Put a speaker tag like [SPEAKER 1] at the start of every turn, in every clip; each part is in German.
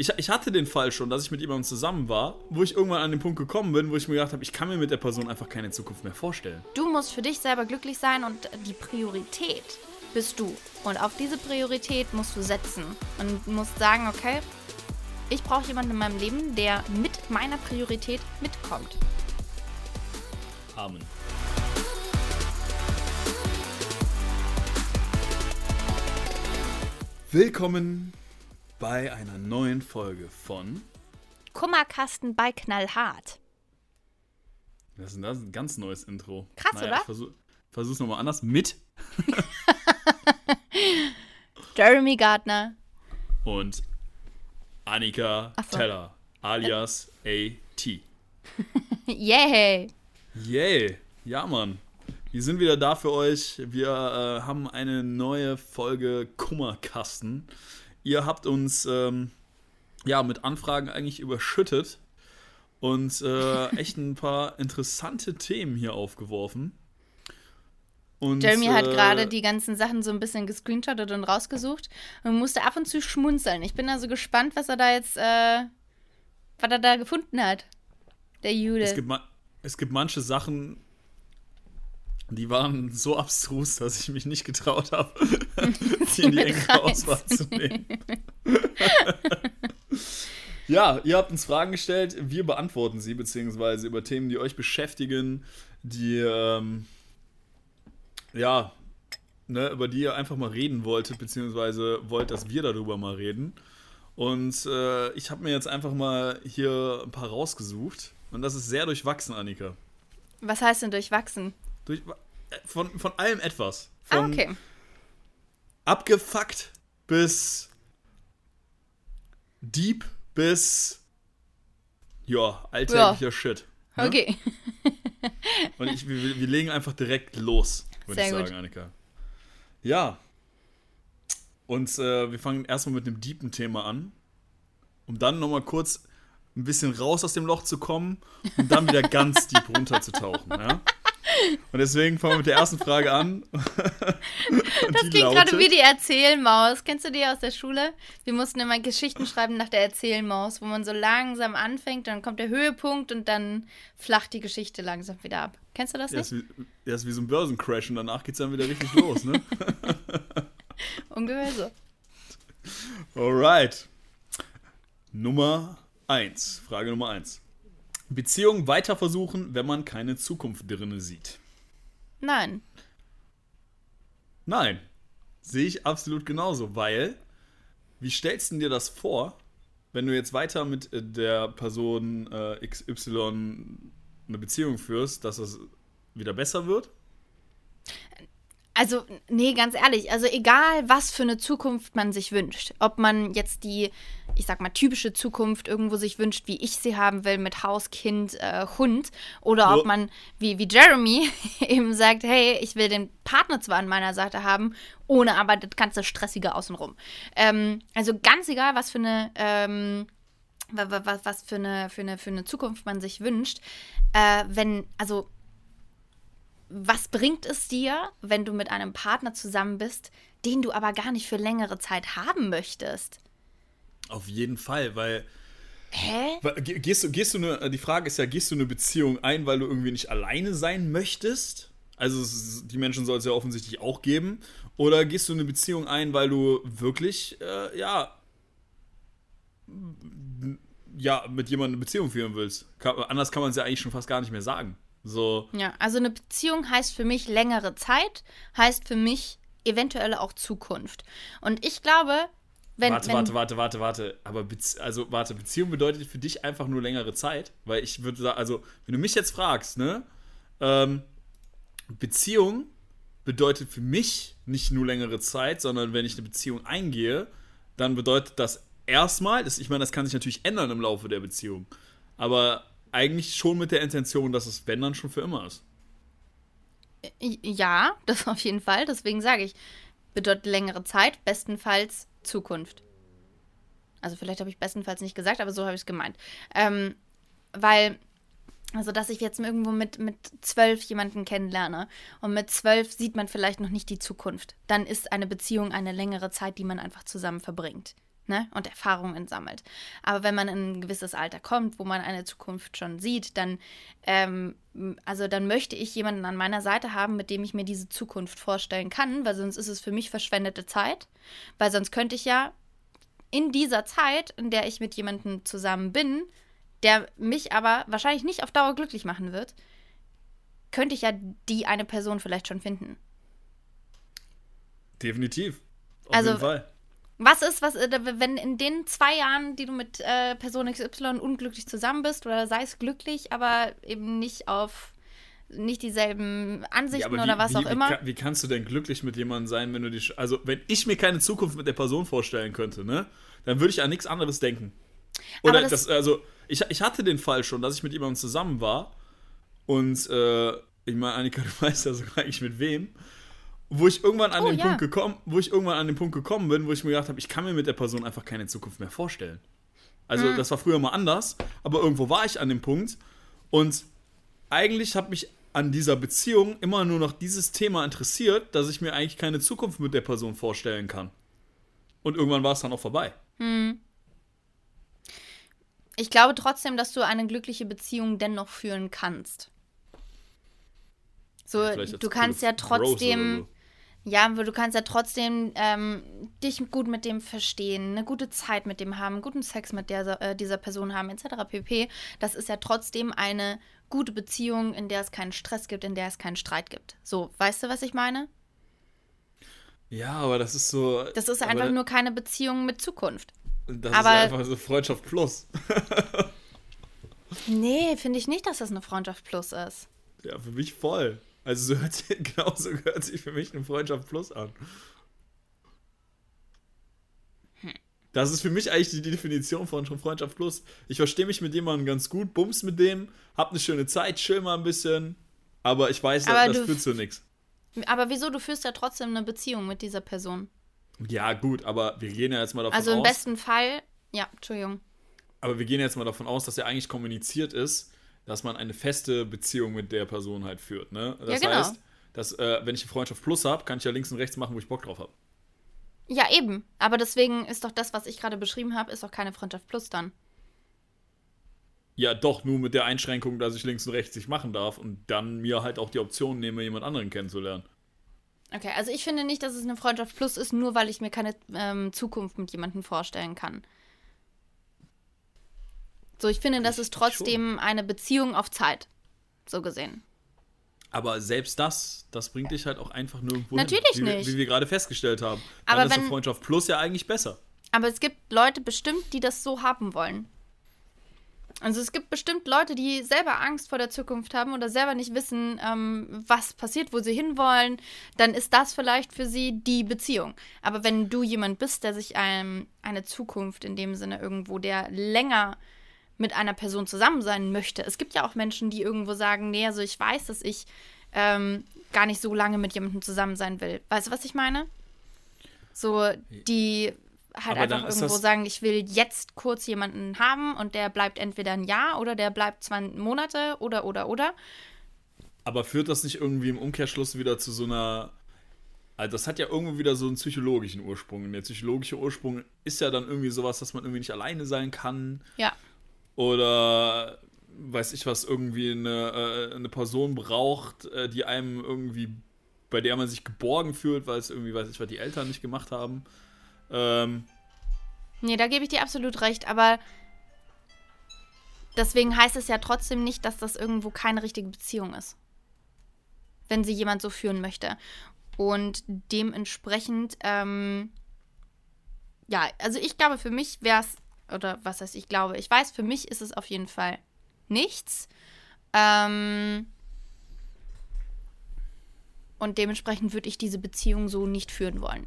[SPEAKER 1] Ich, ich hatte den Fall schon, dass ich mit jemandem zusammen war, wo ich irgendwann an den Punkt gekommen bin, wo ich mir gedacht habe, ich kann mir mit der Person einfach keine Zukunft mehr vorstellen.
[SPEAKER 2] Du musst für dich selber glücklich sein und die Priorität bist du. Und auf diese Priorität musst du setzen und musst sagen, okay, ich brauche jemanden in meinem Leben, der mit meiner Priorität mitkommt.
[SPEAKER 1] Amen. Willkommen bei einer neuen Folge von.
[SPEAKER 2] Kummerkasten bei Knallhart.
[SPEAKER 1] Das ist, das ist ein ganz neues Intro.
[SPEAKER 2] Krass,
[SPEAKER 1] naja,
[SPEAKER 2] oder?
[SPEAKER 1] Ich versuch, versuch's nochmal anders. Mit
[SPEAKER 2] Jeremy Gardner.
[SPEAKER 1] und Annika
[SPEAKER 2] so.
[SPEAKER 1] Teller, alias AT.
[SPEAKER 2] Yay!
[SPEAKER 1] Yay! Ja, Mann. Wir sind wieder da für euch. Wir äh, haben eine neue Folge Kummerkasten. Ihr habt uns ähm, ja mit Anfragen eigentlich überschüttet und äh, echt ein paar interessante Themen hier aufgeworfen. Und,
[SPEAKER 2] Jeremy hat
[SPEAKER 1] äh,
[SPEAKER 2] gerade die ganzen Sachen so ein bisschen gescreenshottet und rausgesucht und musste ab und zu schmunzeln. Ich bin also gespannt, was er da jetzt, äh, was er da gefunden hat. Der Jude.
[SPEAKER 1] Es gibt, es gibt manche Sachen, die waren so abstrus, dass ich mich nicht getraut habe, sie in die engere Auswahl zu nehmen. ja, ihr habt uns Fragen gestellt, wir beantworten sie, beziehungsweise über Themen, die euch beschäftigen, die, ähm, ja, ne, über die ihr einfach mal reden wolltet, beziehungsweise wollt, dass wir darüber mal reden. Und äh, ich habe mir jetzt einfach mal hier ein paar rausgesucht. Und das ist sehr durchwachsen, Annika.
[SPEAKER 2] was heißt denn durchwachsen?
[SPEAKER 1] Durch, äh, von, von allem etwas.
[SPEAKER 2] Ah,
[SPEAKER 1] Von
[SPEAKER 2] okay.
[SPEAKER 1] abgefuckt bis deep bis ja, alltäglicher Shit. ne?
[SPEAKER 2] Okay.
[SPEAKER 1] Und ich, wir, wir legen einfach direkt los, würde ich sagen,
[SPEAKER 2] gut.
[SPEAKER 1] Annika. Ja. Und äh, wir fangen erstmal mit einem deepen Thema an, um dann nochmal kurz ein bisschen raus aus dem Loch zu kommen und dann wieder ganz deep runterzutauchen. Ja? Und deswegen fangen wir mit der ersten Frage an.
[SPEAKER 2] Das klingt gerade wie die Erzählmaus. Kennst du die aus der Schule? Wir mussten immer Geschichten schreiben nach der Erzählmaus, wo man so langsam anfängt, dann kommt der Höhepunkt und dann flacht die Geschichte langsam wieder ab. Kennst du das nicht?
[SPEAKER 1] ist wie, ist wie so ein Börsencrash und danach geht's dann wieder richtig los, ne?
[SPEAKER 2] Ungefähr so.
[SPEAKER 1] Alright. Nummer 1. Frage Nummer 1. Beziehung weiter versuchen, wenn man keine Zukunft drinne sieht.
[SPEAKER 2] Nein.
[SPEAKER 1] Nein. Sehe ich absolut genauso, weil, wie stellst du dir das vor, wenn du jetzt weiter mit äh, der Person äh, XY eine Beziehung führst, dass es wieder besser wird?
[SPEAKER 2] Also, nee, ganz ehrlich, also egal, was für eine Zukunft man sich wünscht, ob man jetzt die, ich sag mal, typische Zukunft irgendwo sich wünscht, wie ich sie haben will, mit Haus, Kind, äh, Hund, oder ob
[SPEAKER 1] Ja.
[SPEAKER 2] man, wie, wie Jeremy, eben sagt, hey, ich will den Partner zwar an meiner Seite haben, ohne aber das ganze Stressige außenrum. Ähm, also ganz egal, was für eine, ähm, wa- wa- was, was für eine, für eine, für eine Zukunft man sich wünscht, äh, wenn, also was bringt es dir, wenn du mit einem Partner zusammen bist, den du aber gar nicht für längere Zeit haben möchtest?
[SPEAKER 1] Auf jeden Fall, weil
[SPEAKER 2] Hä?
[SPEAKER 1] Weil, ge- Gehst du, gehst du eine, die Frage ist ja, gehst du eine Beziehung ein, weil du irgendwie nicht alleine sein möchtest? Also die Menschen soll es ja offensichtlich auch geben. Oder gehst du eine Beziehung ein, weil du wirklich, äh, ja, ja, mit jemandem eine Beziehung führen willst? Kann, anders kann man es ja eigentlich schon fast gar nicht mehr sagen. So,
[SPEAKER 2] Ja, also eine Beziehung heißt für mich längere Zeit, heißt für mich eventuell auch Zukunft. Und ich glaube, wenn.
[SPEAKER 1] warte,
[SPEAKER 2] wenn,
[SPEAKER 1] warte, warte, warte, warte. Aber also, warte, Beziehung bedeutet für dich einfach nur längere Zeit. Weil ich würde sagen, also, wenn du mich jetzt fragst, ne? Ähm, Beziehung bedeutet für mich nicht nur längere Zeit, sondern wenn ich eine Beziehung eingehe, dann bedeutet das erstmal, das, ich meine, das kann sich natürlich ändern im Laufe der Beziehung, aber eigentlich schon mit der Intention, dass es, wenn dann, schon für immer ist.
[SPEAKER 2] Ja, das auf jeden Fall. Deswegen sage ich, bedeutet längere Zeit, bestenfalls Zukunft. Also vielleicht habe ich bestenfalls nicht gesagt, aber so habe ich es gemeint. Ähm, weil, also dass ich jetzt irgendwo mit, mit zwölf jemanden kennenlerne und mit zwölf sieht man vielleicht noch nicht die Zukunft. Dann ist eine Beziehung eine längere Zeit, die man einfach zusammen verbringt. Ne? und Erfahrungen sammelt. Aber wenn man in ein gewisses Alter kommt, wo man eine Zukunft schon sieht, dann, ähm, also dann möchte ich jemanden an meiner Seite haben, mit dem ich mir diese Zukunft vorstellen kann, weil sonst ist es für mich verschwendete Zeit, weil sonst könnte ich ja in dieser Zeit, in der ich mit jemandem zusammen bin, der mich aber wahrscheinlich nicht auf Dauer glücklich machen wird, könnte ich ja die eine Person vielleicht schon finden.
[SPEAKER 1] Definitiv. Auf
[SPEAKER 2] Also,
[SPEAKER 1] jeden Fall.
[SPEAKER 2] Was ist, was, äh, wenn in den zwei Jahren, die du mit äh, Person XY unglücklich zusammen bist, oder sei es glücklich, aber eben nicht auf nicht dieselben Ansichten oder
[SPEAKER 1] wie-
[SPEAKER 2] was
[SPEAKER 1] wie,
[SPEAKER 2] auch
[SPEAKER 1] wie,
[SPEAKER 2] immer.
[SPEAKER 1] ka- Wie kannst du denn glücklich mit jemandem sein, wenn du dich. Also, wenn ich mir keine Zukunft mit der Person vorstellen könnte, ne? Dann würde ich an nichts anderes denken. Oder das,
[SPEAKER 2] das-
[SPEAKER 1] also, ich, ich hatte den Fall schon, dass ich mit jemandem zusammen war. Und, äh, ich meine, Annika, du weißt ja sogar eigentlich mit wem. Wo ich irgendwann an
[SPEAKER 2] Oh,
[SPEAKER 1] den
[SPEAKER 2] ja.
[SPEAKER 1] Punkt gekommen, wo ich irgendwann an den Punkt gekommen bin, wo ich mir gedacht habe, ich kann mir mit der Person einfach keine Zukunft mehr vorstellen. Also,
[SPEAKER 2] Hm.
[SPEAKER 1] das war früher mal anders, aber irgendwo war ich an dem Punkt. Und eigentlich hat mich an dieser Beziehung immer nur noch dieses Thema interessiert, dass ich mir eigentlich keine Zukunft mit der Person vorstellen kann. Und irgendwann war es dann auch vorbei.
[SPEAKER 2] Ich glaube trotzdem, dass du eine glückliche Beziehung dennoch führen kannst. So, du kannst ja trotzdem,
[SPEAKER 1] so.
[SPEAKER 2] Ja, aber du kannst ja trotzdem ähm, dich gut mit dem verstehen, eine gute Zeit mit dem haben, guten Sex mit der, äh, dieser Person haben, etc. pp. Das ist ja trotzdem eine gute Beziehung, in der es keinen Stress gibt, in der es keinen Streit gibt. So, weißt du, was ich meine?
[SPEAKER 1] Ja, aber das ist so.
[SPEAKER 2] Das ist einfach nur keine Beziehung mit Zukunft.
[SPEAKER 1] Das
[SPEAKER 2] aber-
[SPEAKER 1] ist einfach so Freundschaft plus.
[SPEAKER 2] Nee, finde ich nicht, dass das eine Freundschaft plus ist.
[SPEAKER 1] Ja, für mich voll. Also so hört sich, genauso hört sich für mich eine Freundschaft plus an. Das ist für mich eigentlich die Definition von Freundschaft plus. Ich verstehe mich mit jemandem ganz gut, bums mit dem, hab eine schöne Zeit, chill mal ein bisschen, aber ich weiß,
[SPEAKER 2] Aber
[SPEAKER 1] das führt zu nichts.
[SPEAKER 2] Aber wieso? Du führst ja trotzdem eine Beziehung mit dieser Person.
[SPEAKER 1] Ja, gut, aber wir gehen ja jetzt mal davon
[SPEAKER 2] Also im
[SPEAKER 1] aus.
[SPEAKER 2] besten Fall, ja, Entschuldigung.
[SPEAKER 1] Aber wir gehen jetzt mal davon aus, dass ja eigentlich kommuniziert ist, dass man eine feste Beziehung mit der Person halt führt. Ne? Das
[SPEAKER 2] genau.
[SPEAKER 1] heißt, dass, äh, wenn ich eine Freundschaft plus habe, kann ich ja links und rechts machen, wo ich Bock drauf habe.
[SPEAKER 2] Ja, eben. Aber deswegen ist doch das, was ich gerade beschrieben habe, ist doch keine Freundschaft plus dann.
[SPEAKER 1] Ja, doch, nur mit der Einschränkung, dass ich links und rechts nicht machen darf und dann mir halt auch die Option nehme, jemand anderen kennenzulernen.
[SPEAKER 2] Okay, also ich finde nicht, dass es eine Freundschaft plus ist, nur weil ich mir keine ähm, Zukunft mit jemandem vorstellen kann. So, ich finde, das ist trotzdem eine Beziehung auf Zeit. So gesehen.
[SPEAKER 1] Aber selbst das, das bringt dich halt auch einfach nirgendwo
[SPEAKER 2] Natürlich
[SPEAKER 1] hin, wie,
[SPEAKER 2] nicht.
[SPEAKER 1] Wie wir gerade festgestellt haben. Dann
[SPEAKER 2] Aber
[SPEAKER 1] ist eine
[SPEAKER 2] wenn-
[SPEAKER 1] Freundschaft plus ja eigentlich besser.
[SPEAKER 2] Aber es gibt Leute bestimmt, die das so haben wollen. Also es gibt bestimmt Leute, die selber Angst vor der Zukunft haben oder selber nicht wissen, ähm, was passiert, wo sie hinwollen. Dann ist das vielleicht für sie die Beziehung. Aber wenn du jemand bist, der sich ähm, eine Zukunft in dem Sinne irgendwo, der länger mit einer Person zusammen sein möchte. Es gibt ja auch Menschen, die irgendwo sagen, nee, also ich weiß, dass ich ähm, gar nicht so lange mit jemandem zusammen sein will. Weißt du, was ich meine? So, die halt
[SPEAKER 1] Aber
[SPEAKER 2] einfach irgendwo sagen, ich will jetzt kurz jemanden haben und der bleibt entweder ein Jahr oder der bleibt zwei Monate oder, oder, oder.
[SPEAKER 1] Aber führt das nicht irgendwie im Umkehrschluss wieder zu so einer. Also das hat ja irgendwo wieder so einen psychologischen Ursprung. Und der psychologische Ursprung ist ja dann irgendwie sowas, dass man irgendwie nicht alleine sein kann.
[SPEAKER 2] Ja.
[SPEAKER 1] Oder weiß ich was, irgendwie eine, äh, eine Person braucht, äh, die einem irgendwie, bei der man sich geborgen fühlt, weil es irgendwie, weiß ich was, die Eltern nicht gemacht haben. Ähm,
[SPEAKER 2] Nee, da gebe ich dir absolut recht, aber deswegen heißt es ja trotzdem nicht, dass das irgendwo keine richtige Beziehung ist. Wenn sie jemand so führen möchte. Und dementsprechend, ähm, ja, also ich glaube, für mich wäre es, oder was heißt ich glaube, ich weiß, für mich ist es auf jeden Fall nichts. Ähm, und dementsprechend würde ich diese Beziehung so nicht führen wollen.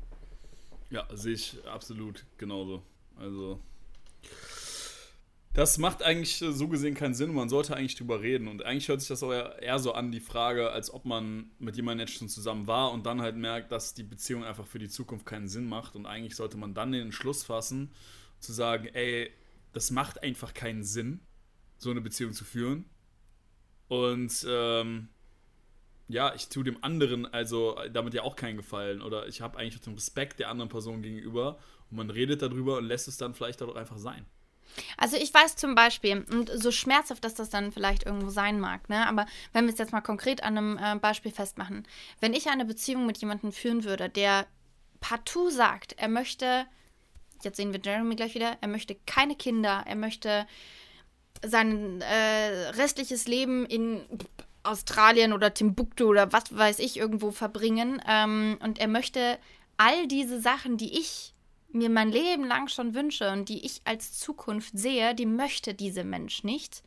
[SPEAKER 1] Ja, sehe ich absolut genauso. Also. Das macht eigentlich äh, so gesehen keinen Sinn. Man sollte eigentlich drüber reden. Und eigentlich hört sich das auch eher so an, die Frage, als ob man mit jemandem jetzt schon zusammen war und dann halt merkt, dass die Beziehung einfach für die Zukunft keinen Sinn macht. Und eigentlich sollte man dann den Entschluss fassen, zu sagen, ey, das macht einfach keinen Sinn, so eine Beziehung zu führen. Und ähm, ja, ich tue dem anderen also damit ja auch keinen Gefallen oder ich habe eigentlich den Respekt der anderen Person gegenüber und man redet darüber und lässt es dann vielleicht auch einfach sein.
[SPEAKER 2] Also ich weiß zum Beispiel, und so schmerzhaft, dass das dann vielleicht irgendwo sein mag, ne? aber wenn wir es jetzt mal konkret an einem äh, Beispiel festmachen, wenn ich eine Beziehung mit jemandem führen würde, der partout sagt, er möchte, jetzt sehen wir Jeremy gleich wieder, er möchte keine Kinder, er möchte sein äh, restliches Leben in Australien oder Timbuktu oder was weiß ich irgendwo verbringen. Ähm, und er möchte all diese Sachen, die ich mir mein Leben lang schon wünsche und die ich als Zukunft sehe, die möchte dieser Mensch nicht,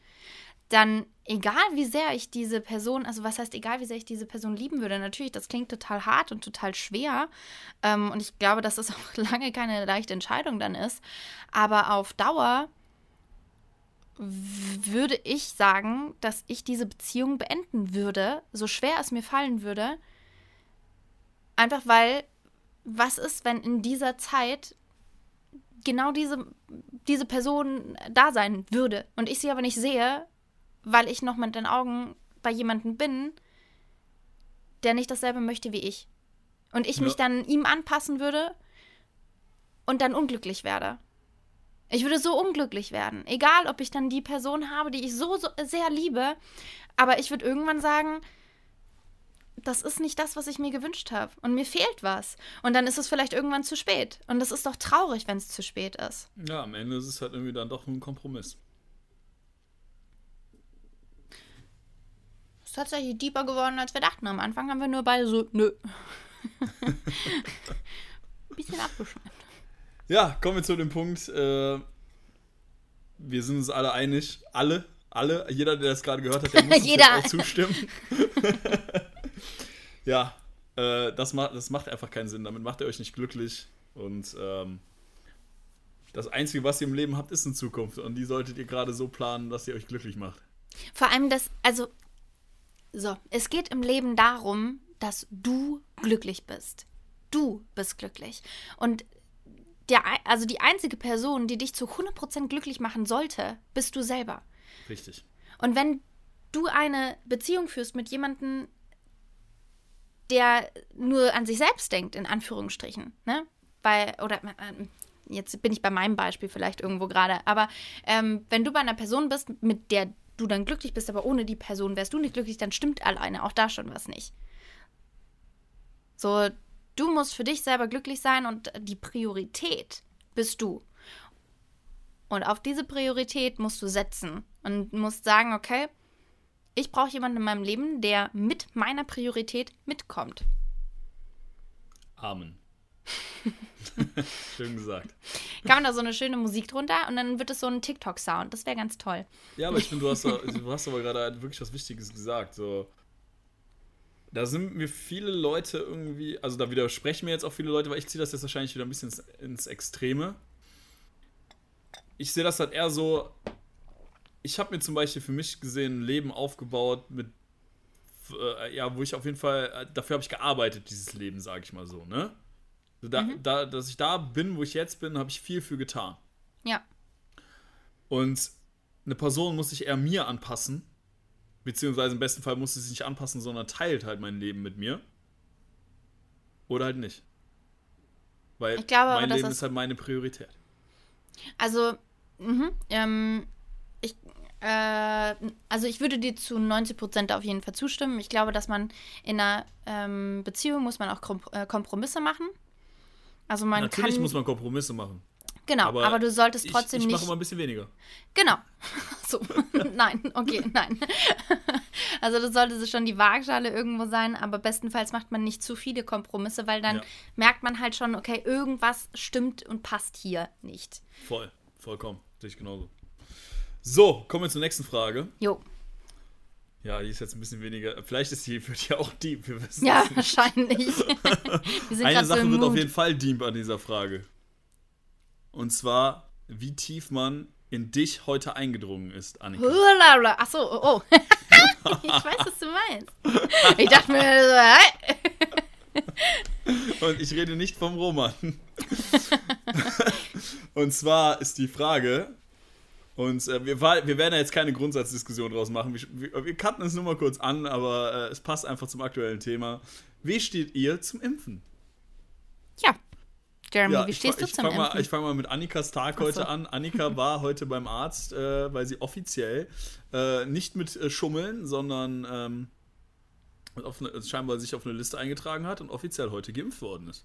[SPEAKER 2] dann egal wie sehr ich diese Person, also was heißt egal wie sehr ich diese Person lieben würde, natürlich, das klingt total hart und total schwer ähm, und ich glaube, dass das auch lange keine leichte Entscheidung dann ist, aber auf Dauer würde ich sagen, dass ich diese Beziehung beenden würde, so schwer es mir fallen würde, einfach weil was ist, wenn in dieser Zeit genau diese, diese Person da sein würde und ich sie aber nicht sehe, weil ich noch mit den Augen bei jemandem bin, der nicht dasselbe möchte wie ich. Und ich ja. mich dann ihm anpassen würde und dann unglücklich werde. Ich würde so unglücklich werden. Egal, ob ich dann die Person habe, die ich so, so sehr liebe, aber ich würde irgendwann sagen, das ist nicht das, was ich mir gewünscht habe. Und mir fehlt was. Und dann ist es vielleicht irgendwann zu spät. Und das ist doch traurig, wenn es zu spät ist.
[SPEAKER 1] Ja, am Ende ist es halt irgendwie dann doch nur ein Kompromiss.
[SPEAKER 2] Ist tatsächlich deeper geworden, als wir dachten. Am Anfang haben wir nur beide so, nö. bisschen abgeschnitten.
[SPEAKER 1] Ja, kommen wir zu dem Punkt. Äh, wir sind uns alle einig. Alle, alle, jeder, der das gerade gehört hat, der muss jeder. auch zustimmen. ja, äh, das, macht, das macht einfach keinen Sinn. Damit macht ihr euch nicht glücklich. Und ähm, das Einzige, was ihr im Leben habt, ist eine Zukunft. Und die solltet ihr gerade so planen, dass ihr euch glücklich macht.
[SPEAKER 2] Vor allem das, also, so, es geht im Leben darum, dass du glücklich bist. Du bist glücklich. Und der, also die einzige Person, die dich zu 100% glücklich machen sollte, bist du selber.
[SPEAKER 1] Richtig.
[SPEAKER 2] Und wenn du eine Beziehung führst mit jemandem, der nur an sich selbst denkt, in Anführungsstrichen, ne? Weil, oder äh, jetzt bin ich bei meinem Beispiel vielleicht irgendwo gerade, aber ähm, wenn du bei einer Person bist, mit der du dann glücklich bist, aber ohne die Person wärst du nicht glücklich, dann stimmt alleine auch da schon was nicht. So, du musst für dich selber glücklich sein und die Priorität bist du. Und auf diese Priorität musst du setzen und musst sagen, okay, ich brauche jemanden in meinem Leben, der mit meiner Priorität mitkommt.
[SPEAKER 1] Amen. Schön gesagt.
[SPEAKER 2] Kann man da so eine schöne Musik drunter und dann wird es so ein TikTok-Sound. Das wäre ganz toll.
[SPEAKER 1] Ja, aber ich finde, du hast, du hast aber gerade wirklich was Wichtiges gesagt. So, da sind mir viele Leute irgendwie, also da widersprechen mir jetzt auch viele Leute, weil ich ziehe das jetzt wahrscheinlich wieder ein bisschen ins, ins Extreme. Ich sehe das halt eher so, ich habe mir zum Beispiel für mich gesehen ein Leben aufgebaut mit, äh, ja, wo ich auf jeden Fall, äh, dafür habe ich gearbeitet, dieses Leben, sage ich mal so, ne? Da, mhm. da, dass ich da bin, wo ich jetzt bin, habe ich viel für getan.
[SPEAKER 2] Ja.
[SPEAKER 1] Und eine Person muss sich eher mir anpassen, beziehungsweise im besten Fall muss sie sich nicht anpassen, sondern teilt halt mein Leben mit mir. Oder halt nicht. Weil glaube, mein Leben ist, ist halt meine Priorität.
[SPEAKER 2] Also, mh, ähm, ich, äh, also ich würde dir zu 90 Prozent auf jeden Fall zustimmen. Ich glaube, dass man in einer ähm, Beziehung muss man auch äh, Kompromisse machen. Also man
[SPEAKER 1] Natürlich kann, muss man Kompromisse machen.
[SPEAKER 2] Genau, aber, aber, du solltest trotzdem
[SPEAKER 1] ich,
[SPEAKER 2] ich
[SPEAKER 1] nicht. Ich mache mal ein bisschen weniger.
[SPEAKER 2] Genau. So, nein, okay, nein. Also das sollte schon die Waagschale irgendwo sein, aber bestenfalls macht man nicht zu viele Kompromisse, weil dann ja. merkt man halt schon, okay, irgendwas stimmt und passt hier nicht.
[SPEAKER 1] Voll, vollkommen. Sehe ich genauso. So, kommen wir zur nächsten Frage.
[SPEAKER 2] Jo.
[SPEAKER 1] Ja, die ist jetzt ein bisschen weniger. Vielleicht ist die wird ja auch deep. Wir
[SPEAKER 2] wissen ja, wahrscheinlich.
[SPEAKER 1] Eine Sache so wird Mut. auf jeden Fall deep an dieser Frage. Und zwar, wie tief man in dich heute eingedrungen ist, Annika.
[SPEAKER 2] Achso, oh. oh. ich weiß, was du meinst. Ich dachte mir so.
[SPEAKER 1] Und ich rede nicht vom Roman. Und zwar ist die Frage, Und äh, wir, wir werden ja jetzt keine Grundsatzdiskussion draus machen. Wir, wir cutten es nur mal kurz an, aber äh, es passt einfach zum aktuellen Thema. Wie steht ihr zum Impfen?
[SPEAKER 2] Ja. Jeremy,
[SPEAKER 1] ja,
[SPEAKER 2] wie stehst du zum Impfen?
[SPEAKER 1] Mal, ich fange mal mit Annikas Tag
[SPEAKER 2] so.
[SPEAKER 1] heute an. Annika war heute beim Arzt, äh, weil sie offiziell äh, nicht mit äh, Schummeln, sondern ähm, eine, scheinbar sich auf eine Liste eingetragen hat und offiziell heute geimpft worden ist.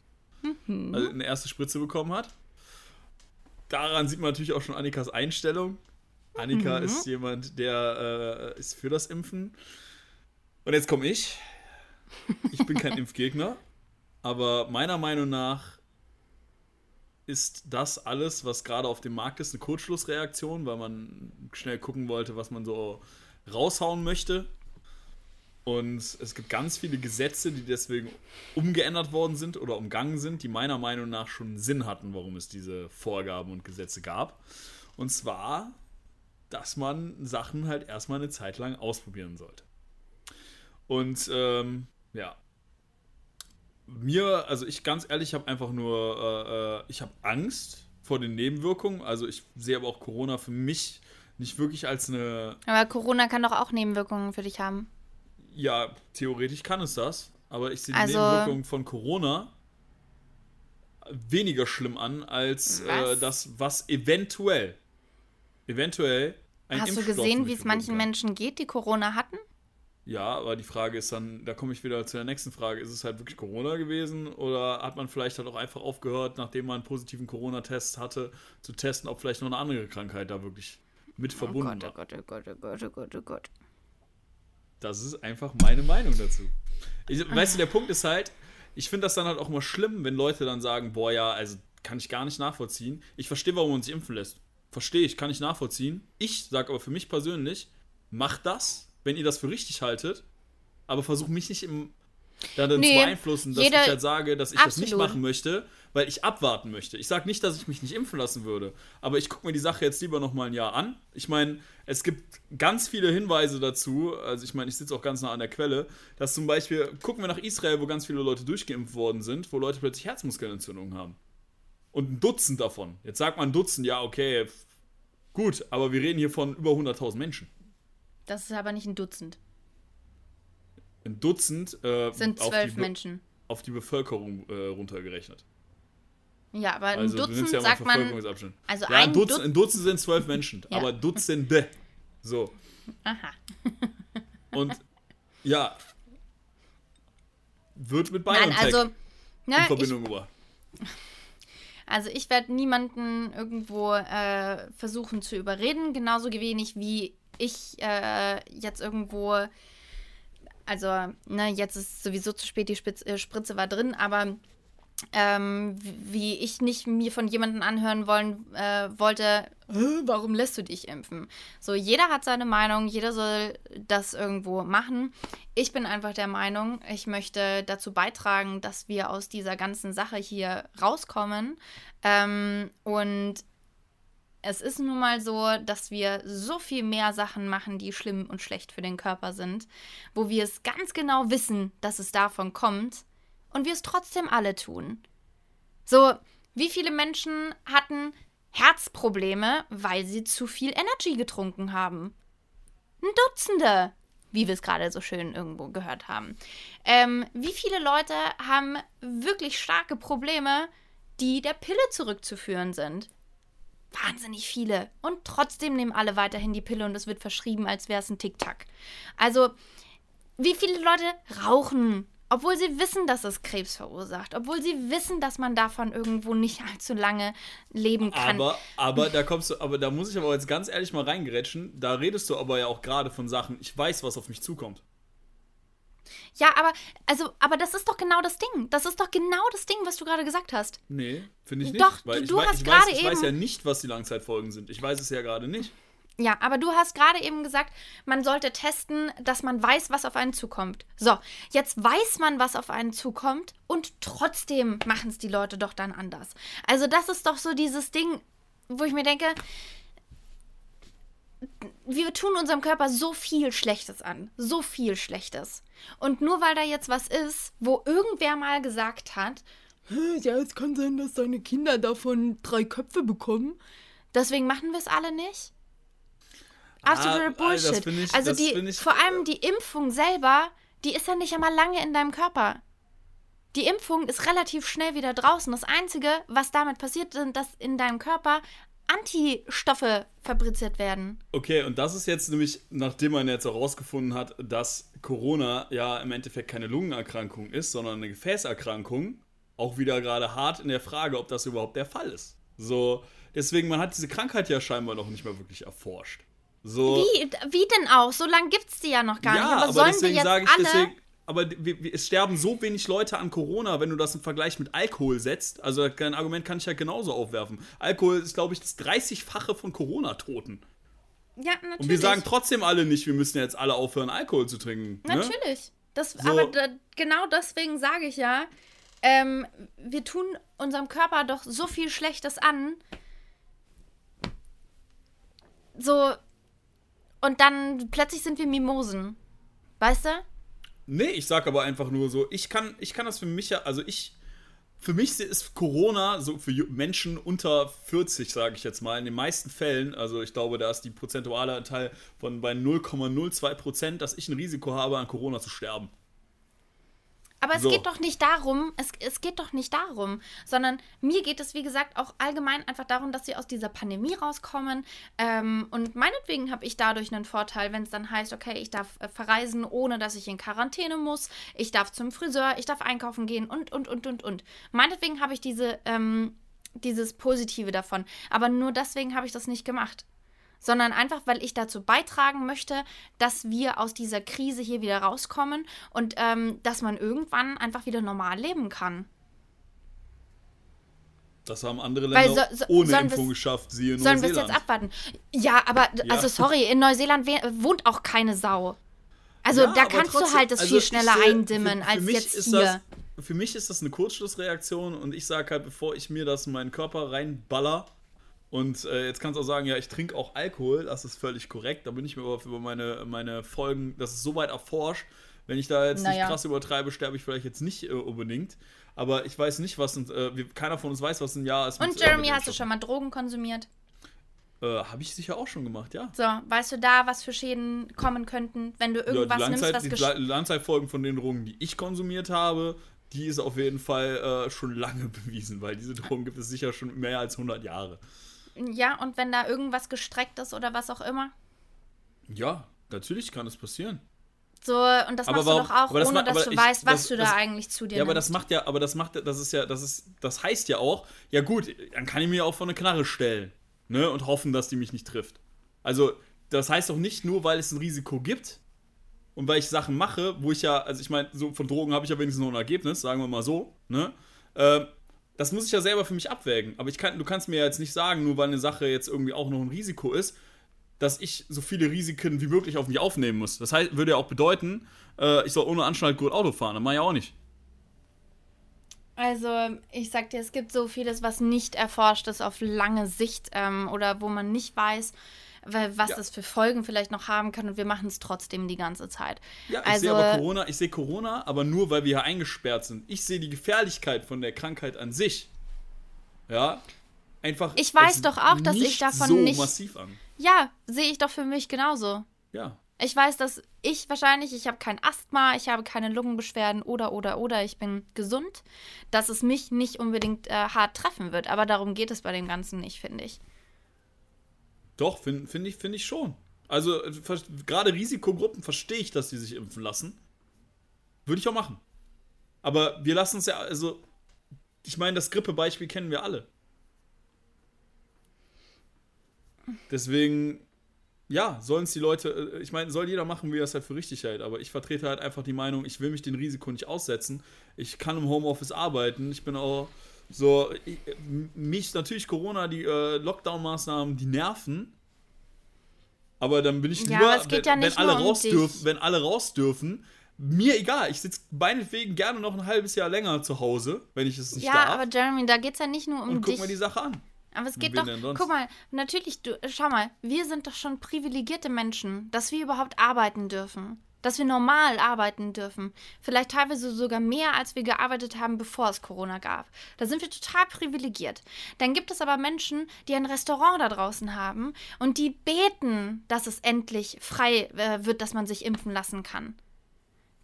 [SPEAKER 2] Mhm.
[SPEAKER 1] Also eine erste Spritze bekommen hat. Daran sieht man natürlich auch schon Annikas Einstellung. Annika
[SPEAKER 2] Mhm.
[SPEAKER 1] ist jemand, der äh, ist für das Impfen. Und jetzt komme ich. Ich bin kein Impfgegner, aber meiner Meinung nach ist das alles, was gerade auf dem Markt ist, eine Kurzschlussreaktion, weil man schnell gucken wollte, was man so raushauen möchte. Und es gibt ganz viele Gesetze, die deswegen umgeändert worden sind oder umgangen sind, die meiner Meinung nach schon Sinn hatten, warum es diese Vorgaben und Gesetze gab. Und zwar, dass man Sachen halt erstmal eine Zeit lang ausprobieren sollte. Und ähm, ja, mir, also ich ganz ehrlich, habe einfach nur, äh, äh, ich habe Angst vor den Nebenwirkungen. Also ich sehe aber auch Corona für mich nicht wirklich als eine
[SPEAKER 2] Aber Corona kann doch auch Nebenwirkungen für dich haben.
[SPEAKER 1] Ja, theoretisch kann es das, aber ich sehe die
[SPEAKER 2] Also-
[SPEAKER 1] Nebenwirkungen von Corona weniger schlimm an als äh,
[SPEAKER 2] Was?
[SPEAKER 1] das, was eventuell, eventuell ein
[SPEAKER 2] Hast du
[SPEAKER 1] Impfstoff
[SPEAKER 2] gesehen,
[SPEAKER 1] mit
[SPEAKER 2] wie es manchen
[SPEAKER 1] kann.
[SPEAKER 2] Menschen geht, die Corona hatten?
[SPEAKER 1] Ja, aber die Frage ist dann, da komme ich wieder zu der nächsten Frage, ist es halt wirklich Corona gewesen oder hat man vielleicht halt auch einfach aufgehört, nachdem man einen positiven Corona-Test hatte, zu testen, ob vielleicht noch eine andere Krankheit da wirklich mit verbunden
[SPEAKER 2] oh Gott,
[SPEAKER 1] war?
[SPEAKER 2] oh Gott, oh Gott, oh Gott, oh Gott, oh Gott.
[SPEAKER 1] Das ist einfach meine Meinung dazu. Ich, weißt du, der Punkt ist halt, ich finde das dann halt auch immer schlimm, wenn Leute dann sagen, boah, ja, also kann ich gar nicht nachvollziehen. Ich verstehe, warum man sich impfen lässt. Verstehe ich, kann ich nachvollziehen. Ich sage aber für mich persönlich, macht das, wenn ihr das für richtig haltet, aber versucht mich nicht im, da dann
[SPEAKER 2] Nee,
[SPEAKER 1] zu beeinflussen, dass
[SPEAKER 2] jeder-
[SPEAKER 1] ich halt sage, dass ich das nicht
[SPEAKER 2] Absolut.
[SPEAKER 1] machen möchte, weil ich abwarten möchte. Ich sage nicht, dass ich mich nicht impfen lassen würde, aber ich gucke mir die Sache jetzt lieber noch mal ein Jahr an. Ich meine, es gibt ganz viele Hinweise dazu, also ich meine, ich sitze auch ganz nah an der Quelle, dass zum Beispiel, gucken wir nach Israel, wo ganz viele Leute durchgeimpft worden sind, wo Leute plötzlich Herzmuskelentzündungen haben. Und ein Dutzend davon. Jetzt sagt man ein Dutzend, ja, okay, gut, aber wir reden hier von über 100.000 Menschen.
[SPEAKER 2] Das ist aber nicht ein Dutzend.
[SPEAKER 1] Ein Dutzend äh,
[SPEAKER 2] Sind
[SPEAKER 1] auf,
[SPEAKER 2] zwölf Menschen.
[SPEAKER 1] auf die Bevölkerung äh, runtergerechnet.
[SPEAKER 2] Ja, aber ein
[SPEAKER 1] Also du
[SPEAKER 2] Dutzend
[SPEAKER 1] ja
[SPEAKER 2] sagt man. Also
[SPEAKER 1] ja,
[SPEAKER 2] ein
[SPEAKER 1] Dutzend,
[SPEAKER 2] Dutz-
[SPEAKER 1] ein Dutzend sind zwölf Menschen,
[SPEAKER 2] Ja.
[SPEAKER 1] aber Dutzende. So.
[SPEAKER 2] Aha.
[SPEAKER 1] Und ja, wird mit BioNTech
[SPEAKER 2] Nein, also.
[SPEAKER 1] in
[SPEAKER 2] Na, ich,
[SPEAKER 1] Verbindung gebracht.
[SPEAKER 2] also ich werde niemanden irgendwo äh, versuchen zu überreden, genauso wenig wie ich äh, jetzt irgendwo. Also, ne, jetzt ist sowieso zu spät, die Spitz, äh, Spritze war drin, aber ähm, wie ich nicht mir von jemandem anhören wollen, äh, wollte, "Äh, warum lässt du dich impfen? So, jeder hat seine Meinung, jeder soll das irgendwo machen. Ich bin einfach der Meinung, ich möchte dazu beitragen, dass wir aus dieser ganzen Sache hier rauskommen. Ähm, und es ist nun mal so, dass wir so viel mehr Sachen machen, die schlimm und schlecht für den Körper sind, wo wir es ganz genau wissen, dass es davon kommt und wir es trotzdem alle tun. So, wie viele Menschen hatten Herzprobleme, weil sie zu viel Energy getrunken haben? Ein Dutzende, wie wir es gerade so schön irgendwo gehört haben. Ähm, wie viele Leute haben wirklich starke Probleme, die der Pille zurückzuführen sind? Wahnsinnig viele. Und trotzdem nehmen alle weiterhin die Pille und es wird verschrieben, als wäre es ein Tic-Tac. Also, wie viele Leute rauchen, obwohl sie wissen, dass es Krebs verursacht, obwohl sie wissen, dass man davon irgendwo nicht allzu lange leben kann.
[SPEAKER 1] Aber, aber da kommst du, aber da muss ich aber jetzt ganz ehrlich mal reingerätschen. Da redest du aber ja auch gerade von Sachen, ich weiß, was auf mich zukommt.
[SPEAKER 2] ja, aber also, aber das ist doch genau das Ding. Das ist doch genau das Ding, was du gerade gesagt hast.
[SPEAKER 1] Nee, finde ich nicht.
[SPEAKER 2] Doch, du-
[SPEAKER 1] ich,
[SPEAKER 2] du hast gerade
[SPEAKER 1] ich weiß
[SPEAKER 2] eben-
[SPEAKER 1] ja nicht, was die Langzeitfolgen sind. Ich weiß es ja gerade nicht.
[SPEAKER 2] Ja, aber du hast gerade eben gesagt, man sollte testen, dass man weiß, was auf einen zukommt. So, jetzt weiß man, was auf einen zukommt und trotzdem machen es die Leute doch dann anders. Also das ist doch so dieses Ding, wo ich mir denke, wir tun unserem Körper so viel Schlechtes an. So viel Schlechtes. Und nur weil da jetzt was ist, wo irgendwer mal gesagt hat, "Hä, ja, es kann sein, dass deine Kinder davon drei Köpfe bekommen, deswegen machen wir es alle nicht. Absoluter
[SPEAKER 1] Ah,
[SPEAKER 2] Bullshit.
[SPEAKER 1] das find ich-
[SPEAKER 2] also die, vor allem die Impfung selber, die ist ja nicht einmal lange in deinem Körper. Die Impfung ist relativ schnell wieder draußen. Das Einzige, was damit passiert, sind, dass in deinem Körper Antistoffe fabriziert werden.
[SPEAKER 1] Okay, und das ist jetzt nämlich, nachdem man jetzt herausgefunden hat, dass Corona ja im Endeffekt keine Lungenerkrankung ist, sondern eine Gefäßerkrankung, auch wieder gerade hart in der Frage, ob das überhaupt der Fall ist. So, deswegen, man hat diese Krankheit ja scheinbar noch nicht mal wirklich erforscht. So,
[SPEAKER 2] Wie, wie denn auch? So lange gibt es die ja noch gar
[SPEAKER 1] ja,
[SPEAKER 2] nicht. Aber,
[SPEAKER 1] aber
[SPEAKER 2] sollen wir
[SPEAKER 1] deswegen
[SPEAKER 2] jetzt
[SPEAKER 1] sage ich,
[SPEAKER 2] alle.
[SPEAKER 1] deswegen, aber wir, wir, es sterben so wenig Leute an Corona, wenn du das im Vergleich mit Alkohol setzt. Also ein Argument kann ich ja genauso aufwerfen. Alkohol ist, glaube ich, das 30-fache von Corona-Toten.
[SPEAKER 2] ja, natürlich.
[SPEAKER 1] Und wir sagen trotzdem alle nicht, wir müssen jetzt alle aufhören, Alkohol zu trinken. Ne?
[SPEAKER 2] Natürlich. Das,
[SPEAKER 1] So.
[SPEAKER 2] Aber da, genau deswegen sage ich ja, ähm, wir tun unserem Körper doch so viel Schlechtes an. So. Und dann plötzlich sind wir Mimosen. Weißt du?
[SPEAKER 1] Nee, ich sag aber einfach nur so, ich kann, ich kann das für mich ja, also ich, für mich ist Corona so für Menschen unter 40, sage ich jetzt mal, in den meisten Fällen, also ich glaube, da ist die prozentuale Anteil von bei 0,02 Prozent, dass ich ein Risiko habe, an Corona zu sterben.
[SPEAKER 2] Aber es
[SPEAKER 1] So.
[SPEAKER 2] geht doch nicht darum, es, es geht doch nicht darum, sondern mir geht es, wie gesagt, auch allgemein einfach darum, dass wir aus dieser Pandemie rauskommen. Ähm, und meinetwegen habe ich dadurch einen Vorteil, wenn es dann heißt, okay, ich darf äh, verreisen, ohne dass ich in Quarantäne muss, ich darf zum Friseur, ich darf einkaufen gehen und, und, und, und, und. Meinetwegen habe ich diese, ähm, dieses Positive davon. Aber nur deswegen habe ich das nicht gemacht sondern einfach, weil ich dazu beitragen möchte, dass wir aus dieser Krise hier wieder rauskommen und ähm, dass man irgendwann einfach wieder normal leben kann.
[SPEAKER 1] Das haben andere Länder
[SPEAKER 2] so- so-
[SPEAKER 1] ohne Impfung geschafft, siehe
[SPEAKER 2] Sollen wir es
[SPEAKER 1] Neuseeland.
[SPEAKER 2] jetzt abwarten? Ja, aber,
[SPEAKER 1] Ja.
[SPEAKER 2] also sorry, in Neuseeland wohnt auch keine Sau. Also
[SPEAKER 1] Ja,
[SPEAKER 2] da kannst du
[SPEAKER 1] trotzdem,
[SPEAKER 2] halt das
[SPEAKER 1] also
[SPEAKER 2] viel schneller
[SPEAKER 1] sehe-
[SPEAKER 2] eindimmen
[SPEAKER 1] für- für
[SPEAKER 2] als
[SPEAKER 1] mich
[SPEAKER 2] jetzt
[SPEAKER 1] ist
[SPEAKER 2] hier.
[SPEAKER 1] Das, für mich ist das eine Kurzschlussreaktion und ich sage halt, bevor ich mir das in meinen Körper reinballer und äh, jetzt kannst du auch sagen, ja, ich trinke auch Alkohol, das ist völlig korrekt, da bin ich mir aber über meine, meine Folgen, das ist soweit erforscht. Wenn ich da jetzt
[SPEAKER 2] Naja.
[SPEAKER 1] nicht krass übertreibe, sterbe ich vielleicht jetzt nicht äh, unbedingt. Aber ich weiß nicht, was sind, äh, keiner von uns weiß, was ein Jahr ist.
[SPEAKER 2] Und
[SPEAKER 1] äh,
[SPEAKER 2] Jeremy, hast du schon mal Drogen konsumiert?
[SPEAKER 1] Äh, Habe ich sicher auch schon gemacht, ja.
[SPEAKER 2] So, weißt du da, was für Schäden kommen könnten, wenn du
[SPEAKER 1] Ja, die,
[SPEAKER 2] irgendwas nimmst,
[SPEAKER 1] Langzeit,
[SPEAKER 2] was
[SPEAKER 1] die Langzeitfolgen von den Drogen, die ich konsumiert habe, die ist auf jeden Fall äh, schon lange bewiesen, weil diese Drogen gibt es sicher schon mehr als 100 Jahre.
[SPEAKER 2] Ja, und wenn da irgendwas gestreckt ist oder was auch immer?
[SPEAKER 1] Ja, natürlich kann es passieren.
[SPEAKER 2] So, und das
[SPEAKER 1] Aber
[SPEAKER 2] machst
[SPEAKER 1] warum-
[SPEAKER 2] du doch auch,
[SPEAKER 1] aber das
[SPEAKER 2] ohne
[SPEAKER 1] ma-
[SPEAKER 2] dass du
[SPEAKER 1] ich-
[SPEAKER 2] weißt, was
[SPEAKER 1] das-
[SPEAKER 2] du da
[SPEAKER 1] das-
[SPEAKER 2] eigentlich zu dir
[SPEAKER 1] Ja, aber das
[SPEAKER 2] nimmst.
[SPEAKER 1] macht ja, aber das macht, das ist ja, das ist, das heißt ja auch, ja gut, dann kann ich mir auch vor eine Knarre stellen, ne, und hoffen, dass die mich nicht trifft. Also, das heißt doch nicht nur, weil es ein Risiko gibt und weil ich Sachen mache, wo ich ja, also ich meine, so von Drogen habe ich ja wenigstens noch ein Ergebnis, sagen wir mal so, ne, ähm, das muss ich ja selber für mich abwägen. Aber ich kann, du kannst mir jetzt nicht sagen, nur weil eine Sache jetzt irgendwie auch noch ein Risiko ist, dass ich so viele Risiken wie möglich auf mich aufnehmen muss. Das heißt, würde ja auch bedeuten, äh, ich soll ohne Anschnallgurt Auto fahren. Das mache ich auch nicht.
[SPEAKER 2] Also, ich sag dir, es gibt so vieles, was nicht erforscht ist auf lange Sicht ähm, oder wo man nicht weiß, weil, was
[SPEAKER 1] Ja.
[SPEAKER 2] das für Folgen vielleicht noch haben kann und wir machen es trotzdem die ganze Zeit.
[SPEAKER 1] Ja, ich
[SPEAKER 2] also,
[SPEAKER 1] sehe aber Corona, ich sehe Corona, aber nur weil wir hier eingesperrt sind. Ich sehe die Gefährlichkeit von der Krankheit an sich. Ja, einfach.
[SPEAKER 2] Ich weiß doch auch, dass ich
[SPEAKER 1] nicht
[SPEAKER 2] davon
[SPEAKER 1] so
[SPEAKER 2] nicht-
[SPEAKER 1] massiv an.
[SPEAKER 2] ja, sehe ich doch für mich genauso.
[SPEAKER 1] Ja.
[SPEAKER 2] Ich weiß, dass ich wahrscheinlich, ich habe kein Asthma, ich habe keine Lungenbeschwerden oder, oder, oder, ich bin gesund, dass es mich nicht unbedingt äh, hart treffen wird. Aber darum geht es bei dem Ganzen nicht, finde ich.
[SPEAKER 1] Doch, finde find ich, find ich schon. Also, äh, gerade Risikogruppen verstehe ich, dass die sich impfen lassen. Würde ich auch machen. Aber wir lassen es ja, also, ich meine, das Grippebeispiel kennen wir alle. Deswegen, ja, sollen es die Leute, äh, ich meine, soll jeder machen, wie er es halt für richtig hält. Aber ich vertrete halt einfach die Meinung, ich will mich dem Risiko nicht aussetzen. Ich kann im Homeoffice arbeiten. Ich bin auch so, ich, mich natürlich Corona, die äh, Lockdown-Maßnahmen, die nerven. Aber dann bin ich
[SPEAKER 2] Ja,
[SPEAKER 1] lieber,
[SPEAKER 2] geht
[SPEAKER 1] wenn,
[SPEAKER 2] ja
[SPEAKER 1] wenn alle
[SPEAKER 2] um
[SPEAKER 1] raus dürfen, wenn alle raus dürfen. Mir egal, ich sitze meinetwegen gerne noch ein halbes Jahr länger zu Hause, wenn ich es nicht
[SPEAKER 2] ja,
[SPEAKER 1] darf.
[SPEAKER 2] aber Jeremy, da geht es ja nicht nur um
[SPEAKER 1] und guck
[SPEAKER 2] dich.
[SPEAKER 1] mir die Sache an.
[SPEAKER 2] Aber es geht doch, guck mal, natürlich, du, schau mal, wir sind doch schon privilegierte Menschen, dass wir überhaupt arbeiten dürfen. Dass wir normal arbeiten dürfen. Vielleicht teilweise sogar mehr, als wir gearbeitet haben, bevor es Corona gab. Da sind wir total privilegiert. Dann gibt es aber Menschen, die ein Restaurant da draußen haben und die beten, dass es endlich frei äh, wird, dass man sich impfen lassen kann.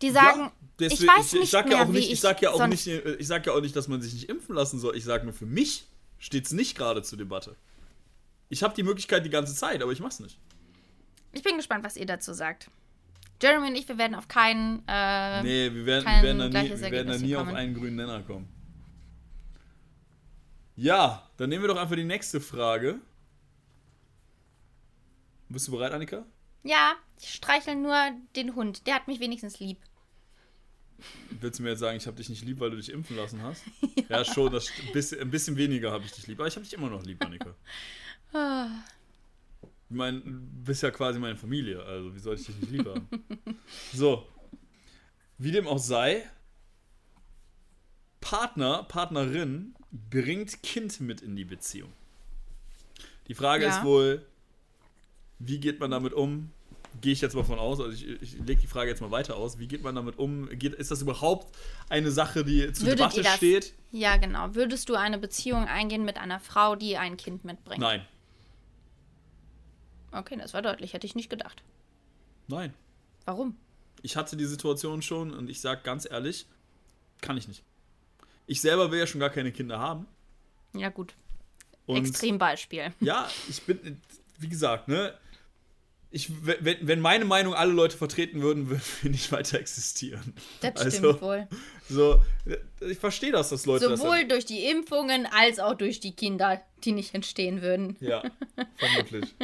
[SPEAKER 2] Die sagen,
[SPEAKER 1] Ja,
[SPEAKER 2] ich
[SPEAKER 1] deswegen-
[SPEAKER 2] weiß
[SPEAKER 1] ich,
[SPEAKER 2] nicht
[SPEAKER 1] sag
[SPEAKER 2] mehr,
[SPEAKER 1] ja auch
[SPEAKER 2] wie
[SPEAKER 1] nicht,
[SPEAKER 2] ich
[SPEAKER 1] ich sag ja auch nicht, äh, ich sag ja auch nicht, dass man sich nicht impfen lassen soll. Ich sage nur, für mich steht es nicht gerade zur Debatte. Ich habe die Möglichkeit die ganze Zeit, aber ich mach's nicht.
[SPEAKER 2] Ich bin gespannt, was ihr dazu sagt. Jeremy und ich, wir werden auf keinen. Äh,
[SPEAKER 1] Nee, wir werden, wir werden da nie, wir werden da nie auf einen grünen Nenner kommen. Ja, dann nehmen wir doch einfach die nächste Frage. Bist du bereit, Annika?
[SPEAKER 2] Ja, ich streichel nur den Hund. Der hat mich wenigstens lieb.
[SPEAKER 1] Willst du mir jetzt sagen, ich habe dich nicht lieb, weil du dich impfen lassen hast? ja, schon, das ein bisschen, ein bisschen weniger habe ich dich lieb. Aber ich habe dich immer noch lieb, Annika. Ich meine, du bist ja quasi meine Familie, also wie soll ich dich nicht lieb haben? So. Wie dem auch sei, Partner, Partnerin bringt Kind mit in die Beziehung. Die Frage
[SPEAKER 2] Ja.
[SPEAKER 1] ist wohl, wie geht man damit um? Gehe ich jetzt mal von aus, also ich, ich lege die Frage jetzt mal weiter aus. Wie geht man damit um? Geht, ist das überhaupt eine Sache, die zur
[SPEAKER 2] Würdet
[SPEAKER 1] Debatte
[SPEAKER 2] das-
[SPEAKER 1] steht?
[SPEAKER 2] Ja, genau. Würdest du eine Beziehung eingehen mit einer Frau, die ein Kind mitbringt?
[SPEAKER 1] Nein.
[SPEAKER 2] Okay, das war deutlich. Hätte ich nicht gedacht.
[SPEAKER 1] Nein.
[SPEAKER 2] Warum?
[SPEAKER 1] Ich hatte die Situation schon und ich sage ganz ehrlich, kann ich nicht. Ich selber will ja schon gar keine Kinder haben.
[SPEAKER 2] Ja, gut.
[SPEAKER 1] Und
[SPEAKER 2] Extrembeispiel.
[SPEAKER 1] Ja, ich bin, wie gesagt, ne, ich, wenn, wenn meine Meinung alle Leute vertreten würden, würden wir nicht weiter existieren.
[SPEAKER 2] Das
[SPEAKER 1] Also,
[SPEAKER 2] stimmt wohl.
[SPEAKER 1] So, ich verstehe das, dass Leute
[SPEAKER 2] Sowohl
[SPEAKER 1] das.
[SPEAKER 2] durch die Impfungen als auch durch die Kinder, die nicht entstehen würden.
[SPEAKER 1] Ja, vermutlich.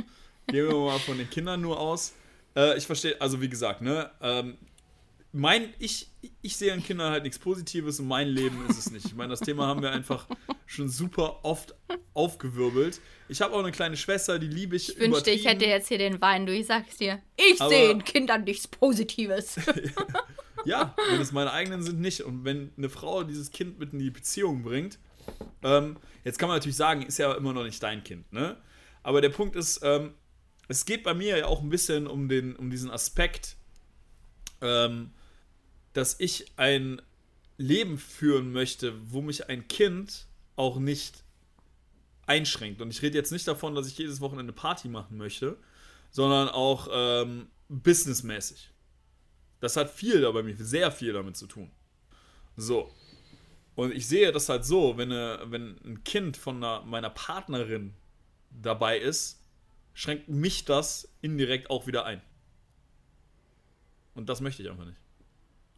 [SPEAKER 1] Gehen wir mal von den Kindern nur aus. Äh, ich verstehe, also wie gesagt, ne, ähm, mein, ich, ich sehe in Kindern halt nichts Positives und mein Leben ist es nicht. Ich meine, das Thema haben wir einfach schon super oft aufgewirbelt. Ich habe auch eine kleine Schwester, die liebe ich.
[SPEAKER 2] Ich wünschte, ich hätte jetzt hier den Wein, du, ich sag's dir. Ich sehe in Kindern nichts Positives.
[SPEAKER 1] Ja, wenn es meine eigenen sind, nicht. Und wenn eine Frau dieses Kind mit in die Beziehung bringt, ähm, jetzt kann man natürlich sagen, ist ja immer noch nicht dein Kind, ne? Aber der Punkt ist, ähm, es geht bei mir ja auch ein bisschen um, den, um diesen Aspekt, ähm, dass ich ein Leben führen möchte, wo mich ein Kind auch nicht einschränkt. Und ich rede jetzt nicht davon, dass ich jedes Wochenende Party machen möchte, sondern auch ähm, businessmäßig. Das hat viel da bei mir, sehr viel damit zu tun. So. Und ich sehe das halt so, wenn, eine, wenn ein Kind von einer, meiner Partnerin dabei ist, schränkt mich das indirekt auch wieder ein. Und das möchte ich einfach nicht.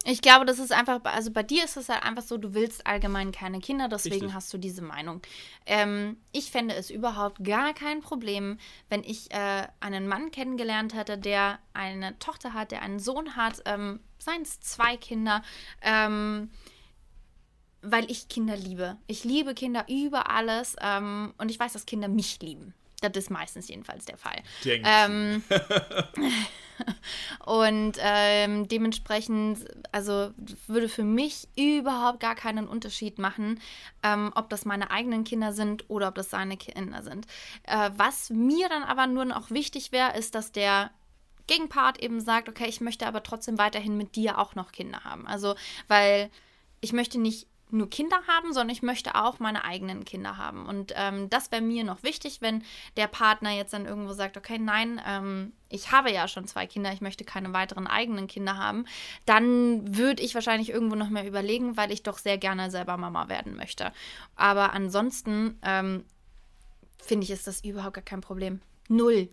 [SPEAKER 2] Ich glaube, das ist einfach, also bei dir ist es halt einfach so, du willst allgemein keine Kinder, deswegen
[SPEAKER 1] Richtig.
[SPEAKER 2] hast du diese Meinung. Ähm, ich fände es überhaupt gar kein Problem, wenn ich äh, einen Mann kennengelernt hätte, der eine Tochter hat, der einen Sohn hat, ähm, seien es zwei Kinder, ähm, weil ich Kinder liebe. Ich liebe Kinder über alles ähm, und ich weiß, dass Kinder mich lieben. Das ist meistens jedenfalls der Fall. Ähm, und ähm, dementsprechend, also würde für mich überhaupt gar keinen Unterschied machen, ähm, ob das meine eigenen Kinder sind oder ob das seine Kinder sind. Äh, was mir dann aber nur noch wichtig wäre, ist, dass der Gegenpart eben sagt, okay, ich möchte aber trotzdem weiterhin mit dir auch noch Kinder haben. Also, weil ich möchte nicht nur Kinder haben, sondern ich möchte auch meine eigenen Kinder haben. Und ähm, das wäre mir noch wichtig, wenn der Partner jetzt dann irgendwo sagt, okay, nein, ähm, ich habe ja schon zwei Kinder, ich möchte keine weiteren eigenen Kinder haben, dann würde ich wahrscheinlich irgendwo noch mehr überlegen, weil ich doch sehr gerne selber Mama werden möchte. Aber ansonsten ähm, finde ich, ist das überhaupt gar kein Problem. Null.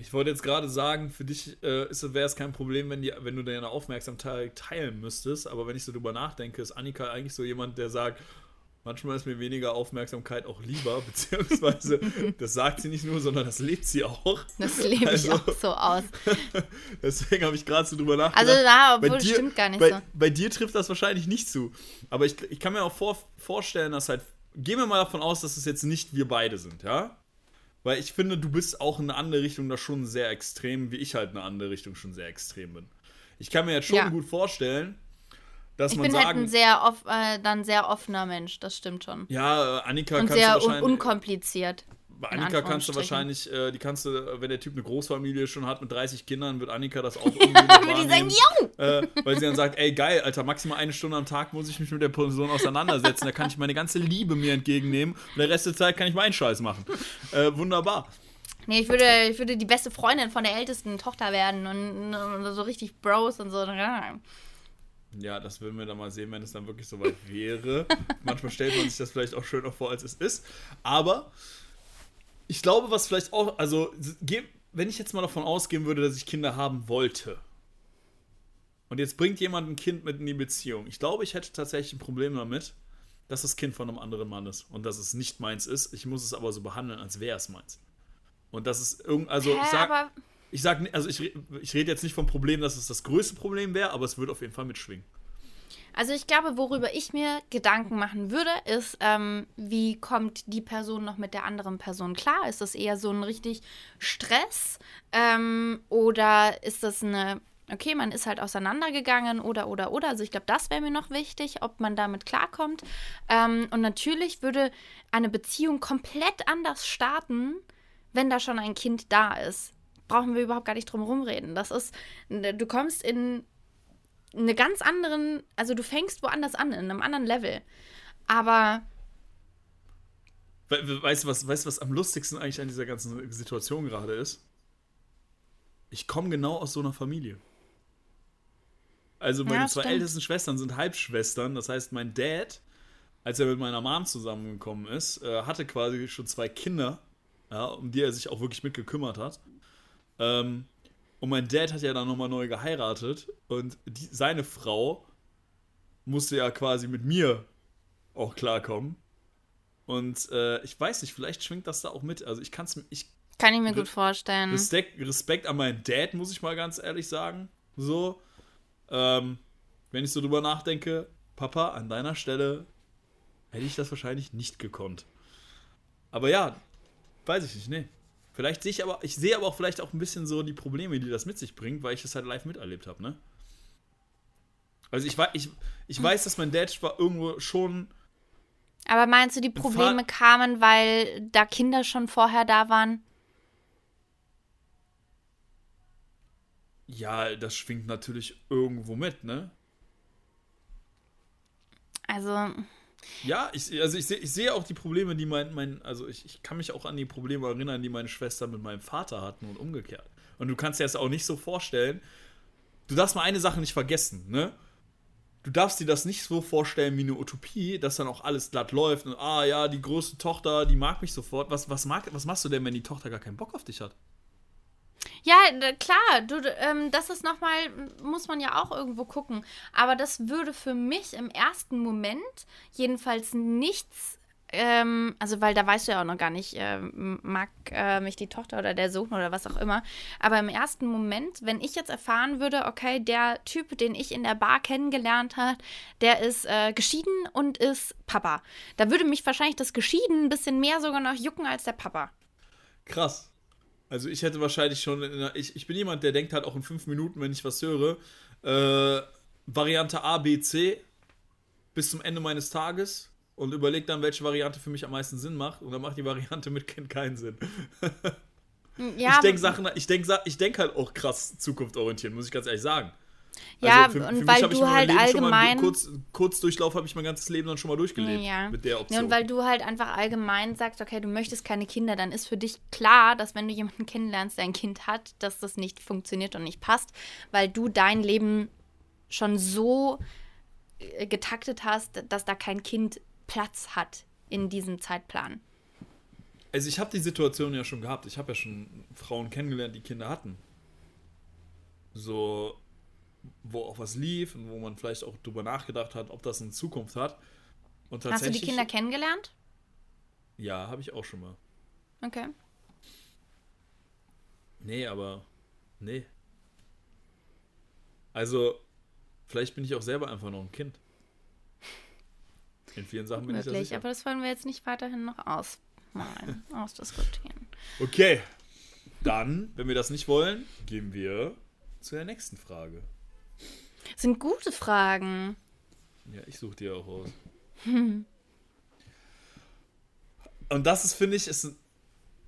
[SPEAKER 1] Ich wollte jetzt gerade sagen, für dich äh, wäre es kein Problem, wenn, die, wenn du deine Aufmerksamkeit teilen müsstest. Aber wenn ich so drüber nachdenke, ist Annika eigentlich so jemand, der sagt, manchmal ist mir weniger Aufmerksamkeit auch lieber. Beziehungsweise, das sagt sie nicht nur, sondern das lebt sie auch.
[SPEAKER 2] Das lebe
[SPEAKER 1] Also-
[SPEAKER 2] ich auch so aus.
[SPEAKER 1] Deswegen habe ich gerade so drüber nachgedacht.
[SPEAKER 2] Also
[SPEAKER 1] Bei
[SPEAKER 2] obwohl
[SPEAKER 1] dir-
[SPEAKER 2] stimmt gar nicht
[SPEAKER 1] bei,
[SPEAKER 2] so.
[SPEAKER 1] bei dir trifft das wahrscheinlich nicht zu. Aber ich, ich kann mir auch vor, vorstellen, dass halt. Gehen wir mal davon aus, dass es jetzt nicht wir beide sind, ja? Weil ich finde, du bist auch in eine andere Richtung da schon sehr extrem, wie ich halt in eine andere Richtung schon sehr extrem bin. Ich kann mir jetzt schon
[SPEAKER 2] Ja.
[SPEAKER 1] gut vorstellen, dass
[SPEAKER 2] Ich
[SPEAKER 1] man
[SPEAKER 2] bin halt ein sehr, off, äh, dann sehr offener Mensch, das stimmt schon.
[SPEAKER 1] ja, äh, Annika
[SPEAKER 2] Und sehr
[SPEAKER 1] wahrscheinlich.
[SPEAKER 2] unkompliziert.
[SPEAKER 1] Bei Annika kannst du wahrscheinlich, äh, die kannst du, wenn der Typ eine Großfamilie schon hat mit 30 Kindern, wird Annika das auch irgendwie
[SPEAKER 2] Würde die sagen!
[SPEAKER 1] Äh, weil sie dann sagt, ey geil, Alter, maximal eine Stunde am Tag muss ich mich mit der Person auseinandersetzen. Da kann ich meine ganze Liebe mir entgegennehmen und der Rest der Zeit kann ich meinen Scheiß machen. Äh, wunderbar.
[SPEAKER 2] Nee, ich würde, ich würde die beste Freundin von der ältesten Tochter werden und, und so richtig Bros und so.
[SPEAKER 1] Ja, das würden wir dann mal sehen, wenn es dann wirklich soweit wäre. Manchmal stellt man sich das vielleicht auch schöner vor, als es ist. Aber ich glaube, was vielleicht auch, also wenn ich jetzt mal davon ausgehen würde, dass ich Kinder haben wollte, und jetzt bringt jemand ein Kind mit in die Beziehung, ich glaube, ich hätte tatsächlich ein Problem damit, dass das Kind von einem anderen Mann ist und dass es nicht meins ist. Ich muss es aber so behandeln, als wäre es meins. Und das ist irgend, also Hä, ich sag, ich sag, also ich, ich rede jetzt nicht vom Problem, dass es das größte Problem wäre, aber es würde auf jeden Fall mitschwingen.
[SPEAKER 2] Also ich glaube, worüber ich mir Gedanken machen würde, ist, ähm, wie kommt die Person noch mit der anderen Person klar? Ist das eher so ein richtig Stress? Ähm, oder ist das eine, okay, man ist halt auseinandergegangen oder, oder, oder. Also ich glaube, das wäre mir noch wichtig, ob man damit klarkommt. Ähm, und natürlich würde eine Beziehung komplett anders starten, wenn da schon ein Kind da ist brauchen wir überhaupt gar nicht drum rumreden. Das ist, du kommst in eine ganz anderen, also du fängst woanders an, in einem anderen Level. Aber.
[SPEAKER 1] Weißt du, was, weißt, was am lustigsten eigentlich an dieser ganzen Situation gerade ist? Ich komme genau aus so einer Familie. Also meine ja, zwei stimmt. ältesten Schwestern sind Halbschwestern. Das heißt, mein Dad, als er mit meiner Mom zusammengekommen ist, äh, hatte quasi schon zwei Kinder, ja, um die er sich auch wirklich mitgekümmert hat. Ähm, und mein Dad hat ja dann nochmal neu geheiratet und die, seine Frau musste ja quasi mit mir auch klarkommen. Und äh, ich weiß nicht, vielleicht schwingt das da auch mit. Also ich kann es ich
[SPEAKER 2] Kann ich mir gut vorstellen.
[SPEAKER 1] Respekt, Respekt an meinen Dad, muss ich mal ganz ehrlich sagen. So. Ähm, wenn ich so drüber nachdenke, Papa, an deiner Stelle hätte ich das wahrscheinlich nicht gekonnt. Aber ja, weiß ich nicht, nee. Vielleicht sehe ich aber, ich sehe aber auch vielleicht auch ein bisschen so die Probleme, die das mit sich bringt, weil ich das halt live miterlebt habe, ne? Also ich, ich, ich weiß, dass mein Dad war irgendwo schon.
[SPEAKER 2] Aber meinst du, die Probleme kamen, weil da Kinder schon vorher da waren?
[SPEAKER 1] Ja, das schwingt natürlich irgendwo mit, ne?
[SPEAKER 2] Also.
[SPEAKER 1] Ja, ich, also ich, seh, ich sehe auch die Probleme, die mein, mein also ich, ich kann mich auch an die Probleme erinnern, die meine Schwester mit meinem Vater hatten und umgekehrt. Und du kannst dir das auch nicht so vorstellen. Du darfst mal eine Sache nicht vergessen, ne? Du darfst dir das nicht so vorstellen wie eine Utopie, dass dann auch alles glatt läuft und ah ja, die große Tochter, die mag mich sofort. Was, was, mag, was machst du denn, wenn die Tochter gar keinen Bock auf dich hat?
[SPEAKER 2] Ja, klar, du, ähm, das ist nochmal, muss man ja auch irgendwo gucken. Aber das würde für mich im ersten Moment jedenfalls nichts, ähm, also weil da weißt du ja auch noch gar nicht, äh, mag äh, mich die Tochter oder der Sohn oder was auch immer. Aber im ersten Moment, wenn ich jetzt erfahren würde, okay, der Typ, den ich in der Bar kennengelernt habe, der ist äh, geschieden und ist Papa. Da würde mich wahrscheinlich das Geschieden ein bisschen mehr sogar noch jucken als der Papa.
[SPEAKER 1] Krass. Also ich hätte wahrscheinlich schon, der, ich, ich bin jemand, der denkt halt auch in fünf Minuten, wenn ich was höre, äh, Variante A, B, C bis zum Ende meines Tages und überlege dann, welche Variante für mich am meisten Sinn macht. Und dann macht die Variante mit Kind keinen Sinn. ja, ich denke Sachen, ich denke ich denk halt auch krass zukunftsorientiert, muss ich ganz ehrlich sagen.
[SPEAKER 2] Ja, also für, und für weil du halt allgemein.
[SPEAKER 1] Mal, kurz, Kurzdurchlauf habe ich mein ganzes Leben dann schon mal durchgelebt ja. mit der Option.
[SPEAKER 2] Ja, und weil du halt einfach allgemein sagst, okay, du möchtest keine Kinder, dann ist für dich klar, dass wenn du jemanden kennenlernst, der ein Kind hat, dass das nicht funktioniert und nicht passt, weil du dein Leben schon so äh, getaktet hast, dass da kein Kind Platz hat in diesem Zeitplan.
[SPEAKER 1] Also ich habe die Situation ja schon gehabt. Ich habe ja schon Frauen kennengelernt, die Kinder hatten. So, wo auch was lief und wo man vielleicht auch drüber nachgedacht hat, ob das eine Zukunft hat.
[SPEAKER 2] Und Hast du die Kinder kennengelernt?
[SPEAKER 1] Ja, habe ich auch schon mal.
[SPEAKER 2] Okay.
[SPEAKER 1] Nee, aber nee. Also, vielleicht bin ich auch selber einfach noch ein Kind. In vielen Sachen bin Möglich, ich
[SPEAKER 2] sicher. aber das wollen wir jetzt nicht weiterhin noch ausmalen, ausdiskutieren.
[SPEAKER 1] Okay, dann, wenn wir das nicht wollen, gehen wir zu der nächsten Frage.
[SPEAKER 2] Sind gute Fragen.
[SPEAKER 1] Ja, ich suche dir auch aus. Hm. Und das ist, finde ich, ist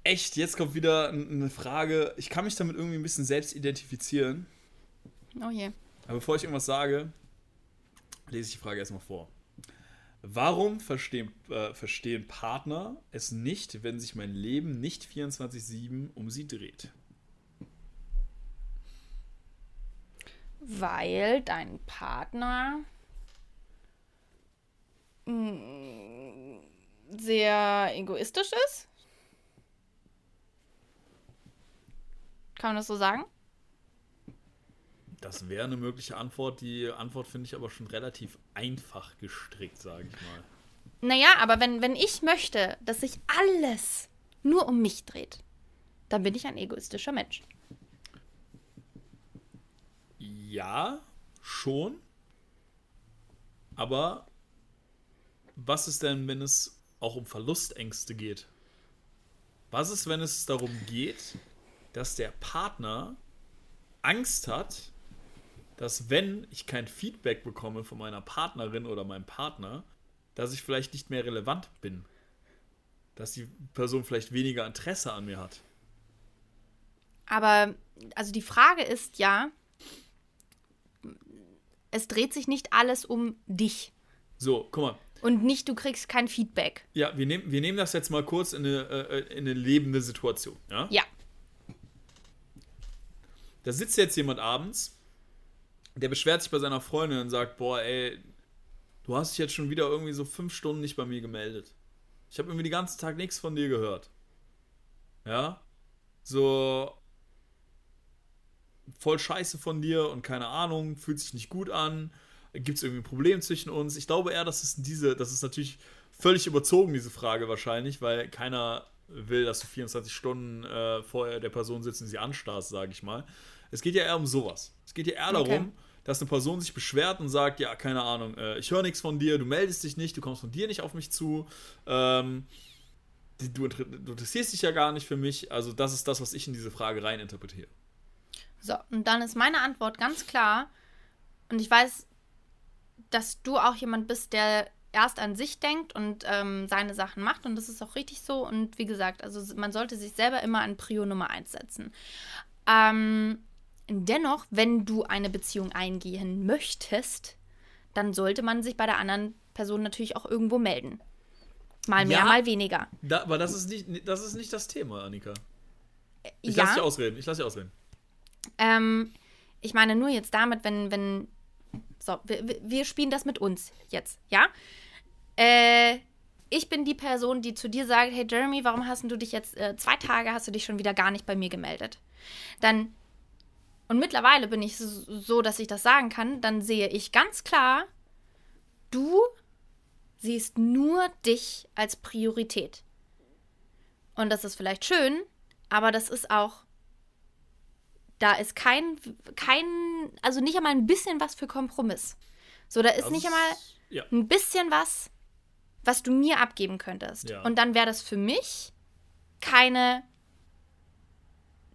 [SPEAKER 1] echt, jetzt kommt wieder eine Frage. Ich kann mich damit irgendwie ein bisschen selbst identifizieren.
[SPEAKER 2] Oh je.
[SPEAKER 1] Aber bevor ich irgendwas sage, lese ich die Frage erstmal vor. Warum verstehen, äh, verstehen Partner es nicht, wenn sich mein Leben nicht 24-7 um sie dreht?
[SPEAKER 2] Weil dein Partner mm, sehr egoistisch ist? Kann man das so sagen?
[SPEAKER 1] Das wäre eine mögliche Antwort. Die Antwort finde ich aber schon relativ einfach gestrickt, sage ich mal.
[SPEAKER 2] Naja, aber wenn, wenn ich möchte, dass sich alles nur um mich dreht, dann bin ich ein egoistischer Mensch.
[SPEAKER 1] Ja, schon. Aber was ist denn, wenn es auch um Verlustängste geht? Was ist, wenn es darum geht, dass der Partner Angst hat, dass wenn ich kein Feedback bekomme von meiner Partnerin oder meinem Partner, dass ich vielleicht nicht mehr relevant bin. Dass die Person vielleicht weniger Interesse an mir hat.
[SPEAKER 2] Aber, also die Frage ist ja, es dreht sich nicht alles um dich.
[SPEAKER 1] So, guck mal.
[SPEAKER 2] Und nicht, du kriegst kein Feedback.
[SPEAKER 1] Ja, wir nehmen, wir nehmen das jetzt mal kurz in eine, äh, in eine lebende Situation. Ja?
[SPEAKER 2] Ja.
[SPEAKER 1] Da sitzt jetzt jemand abends, der beschwert sich bei seiner Freundin und sagt, boah, ey, du hast dich jetzt schon wieder irgendwie so fünf Stunden nicht bei mir gemeldet. Ich habe irgendwie den ganzen Tag nichts von dir gehört. Ja? So voll scheiße von dir und keine Ahnung, fühlt sich nicht gut an. Gibt es irgendwie ein Problem zwischen uns? Ich glaube eher, dass es diese, das ist natürlich völlig überzogen, diese Frage wahrscheinlich, weil keiner will, dass du 24 Stunden äh, vor der Person sitzt und sie anstarrst, sage ich mal. Es geht ja eher um sowas. Es geht ja eher darum, okay. dass eine Person sich beschwert und sagt, ja, keine Ahnung, äh, ich höre nichts von dir, du meldest dich nicht, du kommst von dir nicht auf mich zu, ähm, du, du, interessierst dich ja gar nicht für mich. Also das ist das, was ich in diese Frage rein interpretiere.
[SPEAKER 2] So, und dann ist meine Antwort ganz klar, und ich weiß, dass du auch jemand bist, der erst an sich denkt und ähm, seine Sachen macht und das ist auch richtig so und wie gesagt, also man sollte sich selber immer an Prio Nummer 1 setzen. Ähm, dennoch, wenn du eine Beziehung eingehen möchtest, dann sollte man sich bei der anderen Person natürlich auch irgendwo melden. Mal mehr, ja, mal weniger.
[SPEAKER 1] Da, aber das ist, nicht, das ist nicht das Thema, Annika. Ich ja. lasse dich ausreden. Ich lasse dich ausreden.
[SPEAKER 2] Ähm, ich meine nur jetzt damit, wenn, wenn so, wir, wir spielen das mit uns jetzt, ja? Äh, ich bin die Person, die zu dir sagt, hey Jeremy, warum hast du dich jetzt äh, zwei Tage hast du dich schon wieder gar nicht bei mir gemeldet? Dann und mittlerweile bin ich so, dass ich das sagen kann, dann sehe ich ganz klar, du siehst nur dich als Priorität. Und das ist vielleicht schön, aber das ist auch da ist kein, kein, also nicht einmal ein bisschen was für Kompromiss. So, da ist das nicht einmal ja. ein bisschen was, was du mir abgeben könntest. Ja. Und dann wäre das für mich keine,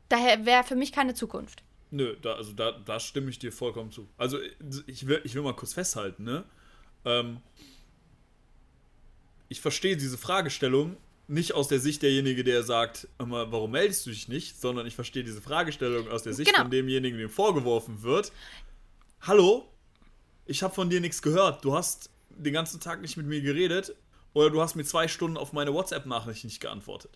[SPEAKER 2] daher wäre für mich keine Zukunft.
[SPEAKER 1] Nö, da, also da, da stimme ich dir vollkommen zu. Also ich will, ich will mal kurz festhalten, ne? Ähm, ich verstehe diese Fragestellung nicht aus der Sicht derjenige, der sagt, warum meldest du dich nicht, sondern ich verstehe diese Fragestellung aus der Sicht genau. von demjenigen, dem vorgeworfen wird. Hallo, ich habe von dir nichts gehört. Du hast den ganzen Tag nicht mit mir geredet oder du hast mir zwei Stunden auf meine WhatsApp-Nachricht nicht geantwortet.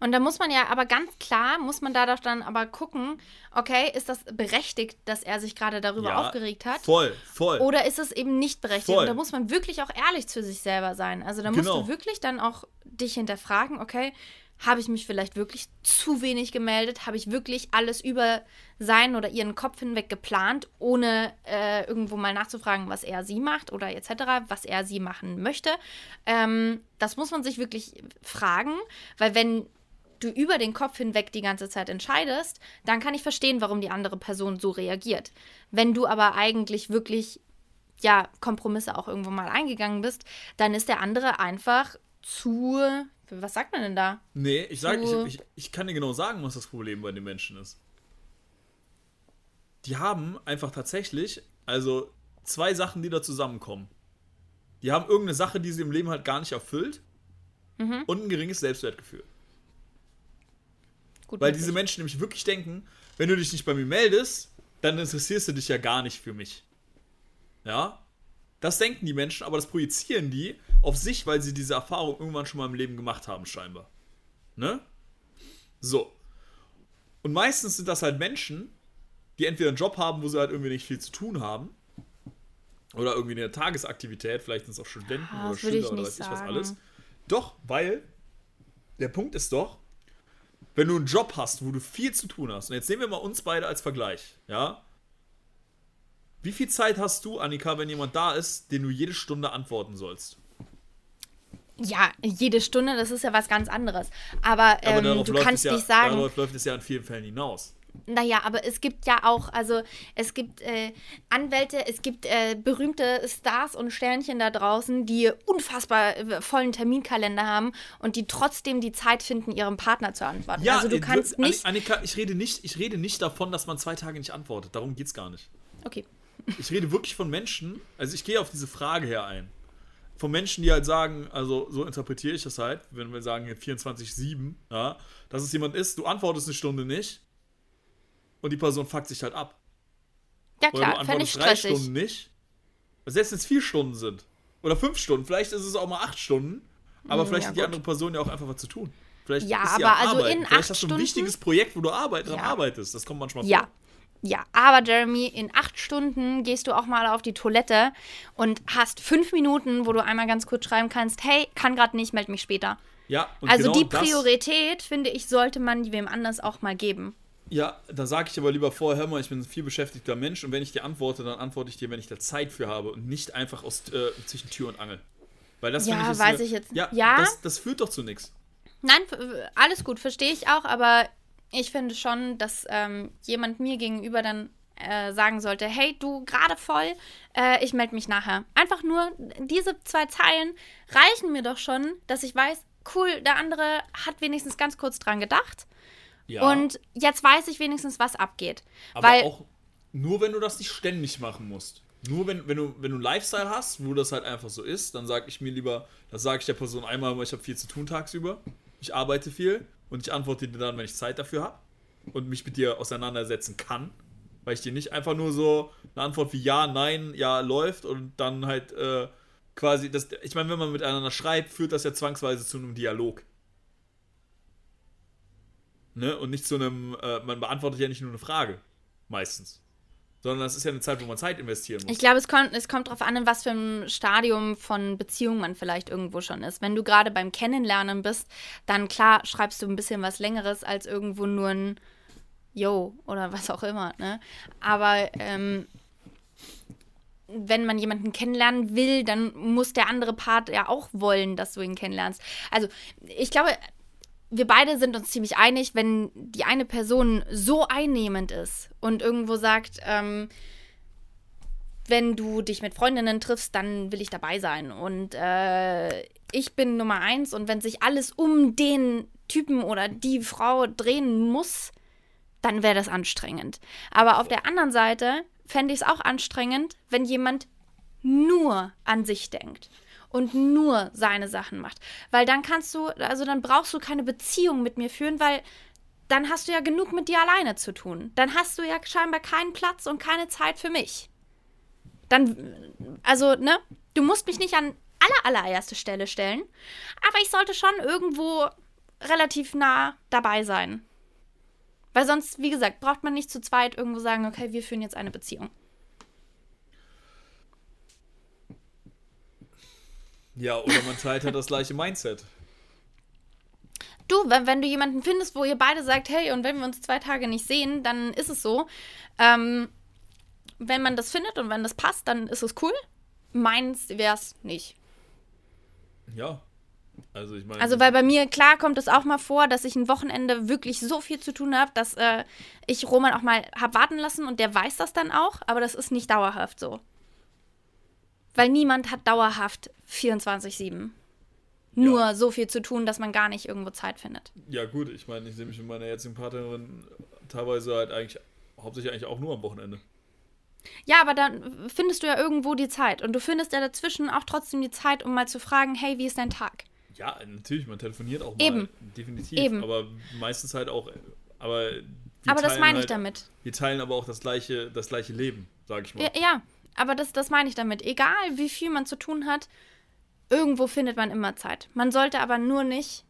[SPEAKER 2] Und da muss man ja aber ganz klar, muss man da doch dann aber gucken, okay, ist das berechtigt, dass er sich gerade darüber ja, aufgeregt hat?
[SPEAKER 1] Voll, voll.
[SPEAKER 2] Oder ist es eben nicht berechtigt? Voll. Und da muss man wirklich auch ehrlich zu sich selber sein. Also da musst genau. du wirklich dann auch dich hinterfragen, okay, habe ich mich vielleicht wirklich zu wenig gemeldet? Habe ich wirklich alles über seinen oder ihren Kopf hinweg geplant, ohne äh, irgendwo mal nachzufragen, was er sie macht oder etc., was er sie machen möchte? Ähm, das muss man sich wirklich fragen, weil wenn du über den Kopf hinweg die ganze Zeit entscheidest, dann kann ich verstehen, warum die andere Person so reagiert. Wenn du aber eigentlich wirklich ja Kompromisse auch irgendwo mal eingegangen bist, dann ist der andere einfach zu was sagt man denn da?
[SPEAKER 1] Nee, ich, sag, ich, ich, ich kann dir genau sagen, was das Problem bei den Menschen ist. Die haben einfach tatsächlich, also zwei Sachen, die da zusammenkommen. Die haben irgendeine Sache, die sie im Leben halt gar nicht erfüllt mhm. und ein geringes Selbstwertgefühl.
[SPEAKER 2] Gut
[SPEAKER 1] Weil
[SPEAKER 2] möglich.
[SPEAKER 1] diese Menschen nämlich wirklich denken, wenn du dich nicht bei mir meldest, dann interessierst du dich ja gar nicht für mich. Ja? Das denken die Menschen, aber das projizieren die auf sich, weil sie diese Erfahrung irgendwann schon mal im Leben gemacht haben, scheinbar. Ne? So. Und meistens sind das halt Menschen, die entweder einen Job haben, wo sie halt irgendwie nicht viel zu tun haben. Oder irgendwie eine Tagesaktivität, vielleicht sind es auch Studenten
[SPEAKER 2] Ah,
[SPEAKER 1] oder Schüler oder weiß ich was
[SPEAKER 2] sagen.
[SPEAKER 1] alles. Doch, weil der Punkt ist doch, wenn du einen Job hast, wo du viel zu tun hast, und jetzt nehmen wir mal uns beide als Vergleich, ja? Wie viel Zeit hast du, Annika, wenn jemand da ist, den du jede Stunde antworten sollst?
[SPEAKER 2] Ja, jede Stunde, das ist ja was ganz anderes. Aber, ähm,
[SPEAKER 1] darauf
[SPEAKER 2] du kannst
[SPEAKER 1] ja,
[SPEAKER 2] nicht sagen,
[SPEAKER 1] Darauf läuft es ja in vielen Fällen hinaus.
[SPEAKER 2] naja, aber es gibt ja auch, also es gibt äh, Anwälte, es gibt äh, berühmte Stars und Sternchen da draußen, die unfassbar äh, vollen Terminkalender haben und die trotzdem die Zeit finden, ihrem Partner zu antworten. also du
[SPEAKER 1] äh,
[SPEAKER 2] kannst nicht.
[SPEAKER 1] Annika, ich rede nicht, ich rede nicht davon, dass man zwei Tage nicht antwortet. Darum geht's gar nicht.
[SPEAKER 2] Okay.
[SPEAKER 1] Ich rede wirklich von Menschen, also ich gehe auf diese Frage her ein. Von Menschen, die halt sagen, also so interpretiere ich das halt, wenn wir sagen hier 24-7, ja, dass es jemand ist, du antwortest eine Stunde nicht und die Person fuckt sich halt ab.
[SPEAKER 2] Ja
[SPEAKER 1] Oder du
[SPEAKER 2] klar, fände ich
[SPEAKER 1] antwortest drei
[SPEAKER 2] stressig.
[SPEAKER 1] Stunden nicht. Selbst wenn es vier Stunden sind. Oder fünf Stunden, vielleicht ist es auch mal acht Stunden, aber
[SPEAKER 2] Mm,
[SPEAKER 1] vielleicht
[SPEAKER 2] ja,
[SPEAKER 1] hat die
[SPEAKER 2] gut.
[SPEAKER 1] andere Person ja auch einfach was zu tun. Vielleicht
[SPEAKER 2] Ja, aber also
[SPEAKER 1] Arbeiten.
[SPEAKER 2] in
[SPEAKER 1] Vielleicht
[SPEAKER 2] acht
[SPEAKER 1] hast du ein
[SPEAKER 2] Stunden-
[SPEAKER 1] wichtiges Projekt, wo du arbeit
[SPEAKER 2] Ja.
[SPEAKER 1] arbeitest. Das kommt manchmal
[SPEAKER 2] Ja.
[SPEAKER 1] vor.
[SPEAKER 2] Ja, aber Jeremy, in acht Stunden gehst du auch mal auf die Toilette und hast fünf Minuten, wo du einmal ganz kurz schreiben kannst, hey, kann gerade nicht, melde mich später.
[SPEAKER 1] Ja, und
[SPEAKER 2] also
[SPEAKER 1] genau
[SPEAKER 2] die Priorität, finde ich, sollte man wem anders auch mal geben.
[SPEAKER 1] Ja, da sage ich aber lieber vorher, hör mal, ich bin ein viel beschäftigter Mensch und wenn ich dir antworte, dann antworte ich dir, wenn ich da Zeit für habe und nicht einfach aus äh, zwischen Tür und Angel. Weil das
[SPEAKER 2] Ja,
[SPEAKER 1] ich,
[SPEAKER 2] weiß
[SPEAKER 1] eine-
[SPEAKER 2] ich jetzt-
[SPEAKER 1] Ja,
[SPEAKER 2] ja?
[SPEAKER 1] Das, das führt doch zu nichts.
[SPEAKER 2] Nein, alles gut, verstehe ich auch, aber ich finde schon, dass ähm, jemand mir gegenüber dann äh, sagen sollte, hey, du gerade voll, äh, ich melde mich nachher. Einfach nur diese zwei Zeilen reichen mir doch schon, dass ich weiß, cool, der andere hat wenigstens ganz kurz dran gedacht
[SPEAKER 1] Ja,
[SPEAKER 2] und jetzt weiß ich wenigstens, was abgeht.
[SPEAKER 1] aber
[SPEAKER 2] Weil,
[SPEAKER 1] auch nur, wenn du das nicht ständig machen musst. Nur wenn, wenn, du, wenn du einen Lifestyle hast, wo das halt einfach so ist, dann sage ich mir lieber, das sage ich der Person einmal, weil ich habe viel zu tun tagsüber, ich arbeite viel und ich antworte dir dann, wenn ich Zeit dafür habe und mich mit dir auseinandersetzen kann, weil ich dir nicht einfach nur so eine Antwort wie ja, nein, ja läuft und dann halt äh, quasi, das, ich meine, wenn man miteinander schreibt, führt das ja zwangsweise zu einem Dialog. Ne? Und nicht zu einem, äh, man beantwortet ja nicht nur eine Frage, meistens. Sondern das ist ja eine Zeit, wo man Zeit investieren muss.
[SPEAKER 2] Ich glaube, es kommt, es kommt darauf an, in was für einem Stadium von Beziehung man vielleicht irgendwo schon ist. Wenn du gerade beim Kennenlernen bist, dann klar schreibst du ein bisschen was Längeres als irgendwo nur ein Yo oder was auch immer. Ne? Aber ähm, wenn man jemanden kennenlernen will, dann muss der andere Part ja auch wollen, dass du ihn kennenlernst. Also ich glaube, wir beide sind uns ziemlich einig, wenn die eine Person so einnehmend ist und irgendwo sagt, ähm, wenn du dich mit Freundinnen triffst, dann will ich dabei sein. Und äh, ich bin Nummer eins und wenn sich alles um den Typen oder die Frau drehen muss, dann wäre das anstrengend. Aber auf der anderen Seite fände ich es auch anstrengend, wenn jemand nur an sich denkt und nur seine Sachen macht. Weil dann kannst du, also dann brauchst du keine Beziehung mit mir führen, weil dann hast du ja genug mit dir alleine zu tun. Dann hast du ja scheinbar keinen Platz und keine Zeit für mich. Dann, also, ne, du musst mich nicht an aller, allererste Stelle stellen, aber ich sollte schon irgendwo relativ nah dabei sein. Weil sonst, wie gesagt, braucht man nicht zu zweit irgendwo sagen, okay, wir führen jetzt eine Beziehung.
[SPEAKER 1] Ja, oder man teilt halt das gleiche Mindset.
[SPEAKER 2] Du, wenn, wenn du jemanden findest, wo ihr beide sagt, hey, und wenn wir uns zwei Tage nicht sehen, dann ist es so. Ähm, wenn man das findet und wenn das passt, dann ist es cool. Meins wär's nicht.
[SPEAKER 1] Ja. Also ich meine.
[SPEAKER 2] Also, weil bei mir, klar, kommt es auch mal vor, dass ich ein Wochenende wirklich so viel zu tun habe, dass äh, ich Roman auch mal hab warten lassen und der weiß das dann auch, aber das ist nicht dauerhaft so. Weil niemand hat dauerhaft 24-7. Nur
[SPEAKER 1] Ja.
[SPEAKER 2] so viel zu tun, dass man gar nicht irgendwo Zeit findet.
[SPEAKER 1] Ja, gut, ich meine, ich sehe mich mit meiner jetzigen Partnerin teilweise halt eigentlich, hauptsächlich eigentlich auch nur am Wochenende.
[SPEAKER 2] Ja, aber dann findest du ja irgendwo die Zeit. Und du findest ja dazwischen auch trotzdem die Zeit, um mal zu fragen, hey, wie ist dein Tag?
[SPEAKER 1] Ja, natürlich, man telefoniert auch mal.
[SPEAKER 2] Eben.
[SPEAKER 1] Definitiv.
[SPEAKER 2] Eben.
[SPEAKER 1] Aber meistens halt auch. Aber,
[SPEAKER 2] aber das meine ich
[SPEAKER 1] halt,
[SPEAKER 2] damit.
[SPEAKER 1] Wir teilen aber auch das gleiche, das gleiche Leben, sag ich mal.
[SPEAKER 2] Ja, ja, aber das, das meine ich damit. Egal, wie viel man zu tun hat, irgendwo findet man immer Zeit. Man sollte aber nur nicht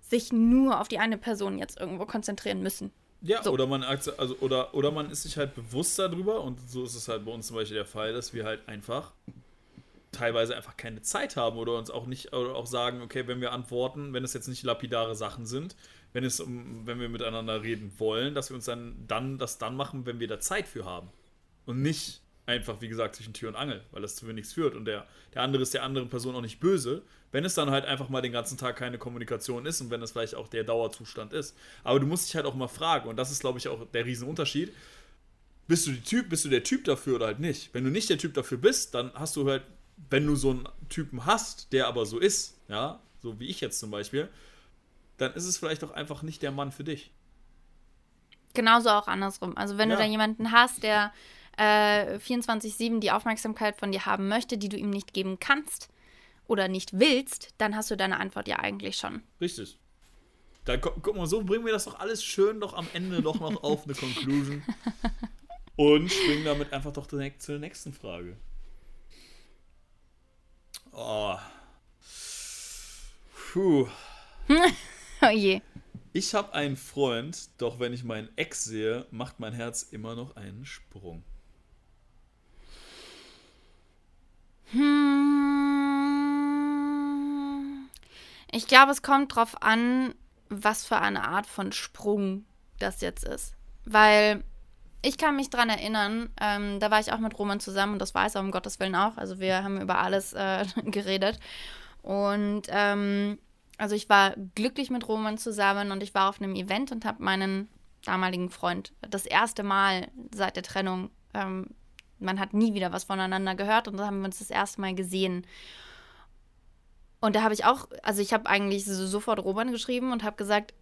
[SPEAKER 2] sich nur auf die eine Person jetzt irgendwo konzentrieren müssen.
[SPEAKER 1] Ja,
[SPEAKER 2] So.
[SPEAKER 1] oder man also oder oder man ist sich halt bewusst darüber und so ist es halt bei uns zum Beispiel der Fall, dass wir halt einfach teilweise einfach keine Zeit haben oder uns auch nicht oder auch sagen, okay, wenn wir antworten, wenn es jetzt nicht lapidare Sachen sind, wenn es um, wenn wir miteinander reden wollen, dass wir uns dann dann das dann machen, wenn wir da Zeit für haben und nicht einfach wie gesagt zwischen Tür und Angel, weil das zu nichts führt und der der andere ist der anderen Person auch nicht böse, wenn es dann halt einfach mal den ganzen Tag keine Kommunikation ist und wenn es vielleicht auch der Dauerzustand ist. Aber du musst dich halt auch mal fragen und das ist glaube ich auch der Riesenunterschied. Bist du die Typ, bist du der Typ dafür oder halt nicht? Wenn du nicht der Typ dafür bist, dann hast du halt, wenn du so einen Typen hast, der aber so ist, ja, so wie ich jetzt zum Beispiel, dann ist es vielleicht auch einfach nicht der Mann für dich.
[SPEAKER 2] Genauso auch andersrum. Also wenn
[SPEAKER 1] Ja.
[SPEAKER 2] du da jemanden hast, der äh, 24-7 die Aufmerksamkeit von dir haben möchte, die du ihm nicht geben kannst oder nicht willst, dann hast du deine Antwort ja eigentlich schon.
[SPEAKER 1] Richtig. Da gu guck mal, so bringen wir das doch alles schön doch am Ende doch noch auf eine Conclusion. Und springen damit einfach doch direkt zur nächsten Frage. Oh. Puh.
[SPEAKER 2] Oh je.
[SPEAKER 1] Ich habe einen Freund, doch wenn ich meinen Ex sehe, macht mein Herz immer noch einen Sprung.
[SPEAKER 2] Hm. Ich glaube, es kommt drauf an, was für eine Art von Sprung das jetzt ist. Weil ich kann mich dran erinnern, ähm, da war ich auch mit Roman zusammen und das weiß er um Gottes Willen auch. Also wir haben über alles äh, geredet. Und ähm, also ich war glücklich mit Roman zusammen und ich war auf einem Event und habe meinen damaligen Freund das erste Mal seit der Trennung, ähm, man hat nie wieder was voneinander gehört und da haben wir uns das erste Mal gesehen. Und da habe ich auch, also ich habe eigentlich so sofort Roman geschrieben und habe gesagt,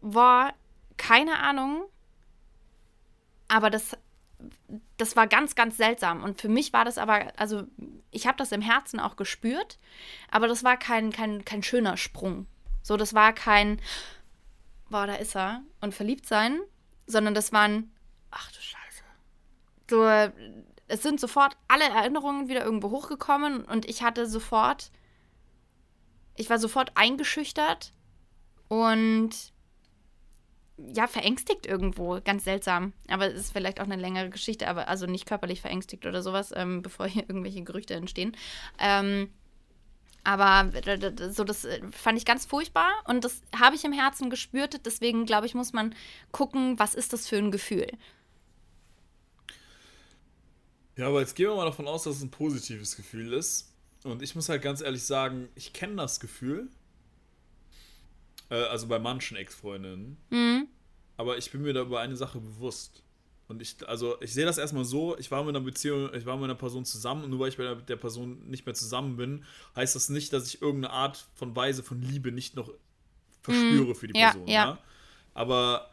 [SPEAKER 2] boah, keine Ahnung, aber das, das war ganz, ganz seltsam. Und für mich war das aber, also ich habe das im Herzen auch gespürt, aber das war kein, kein, kein schöner Sprung. So, das war kein, boah, da ist er und verliebt sein, sondern das waren, ach du Scheiße. So, es sind sofort alle Erinnerungen wieder irgendwo hochgekommen und ich hatte sofort, ich war sofort eingeschüchtert und ja, verängstigt irgendwo. Ganz seltsam. Aber es ist vielleicht auch eine längere Geschichte, aber also nicht körperlich verängstigt oder sowas, ähm, bevor hier irgendwelche Gerüchte entstehen. Ähm, aber so, das äh, fand ich ganz furchtbar und das habe ich im Herzen gespürt. Deswegen glaube ich, muss man gucken, was ist das für ein Gefühl.
[SPEAKER 1] Ja, aber jetzt gehen wir mal davon aus, dass es ein positives Gefühl ist. Und ich muss halt ganz ehrlich sagen, ich kenne das Gefühl. Äh, also bei manchen Ex-Freundinnen.
[SPEAKER 2] Mhm.
[SPEAKER 1] Aber ich bin mir da über eine Sache bewusst. Und ich, also ich sehe das erstmal so, ich war mit einer Beziehung, ich war mit einer Person zusammen und nur weil ich mit der Person nicht mehr zusammen bin, heißt das nicht, dass ich irgendeine Art von Weise von Liebe nicht noch verspüre für die
[SPEAKER 2] Ja,
[SPEAKER 1] Person.
[SPEAKER 2] ja.
[SPEAKER 1] Ja. Aber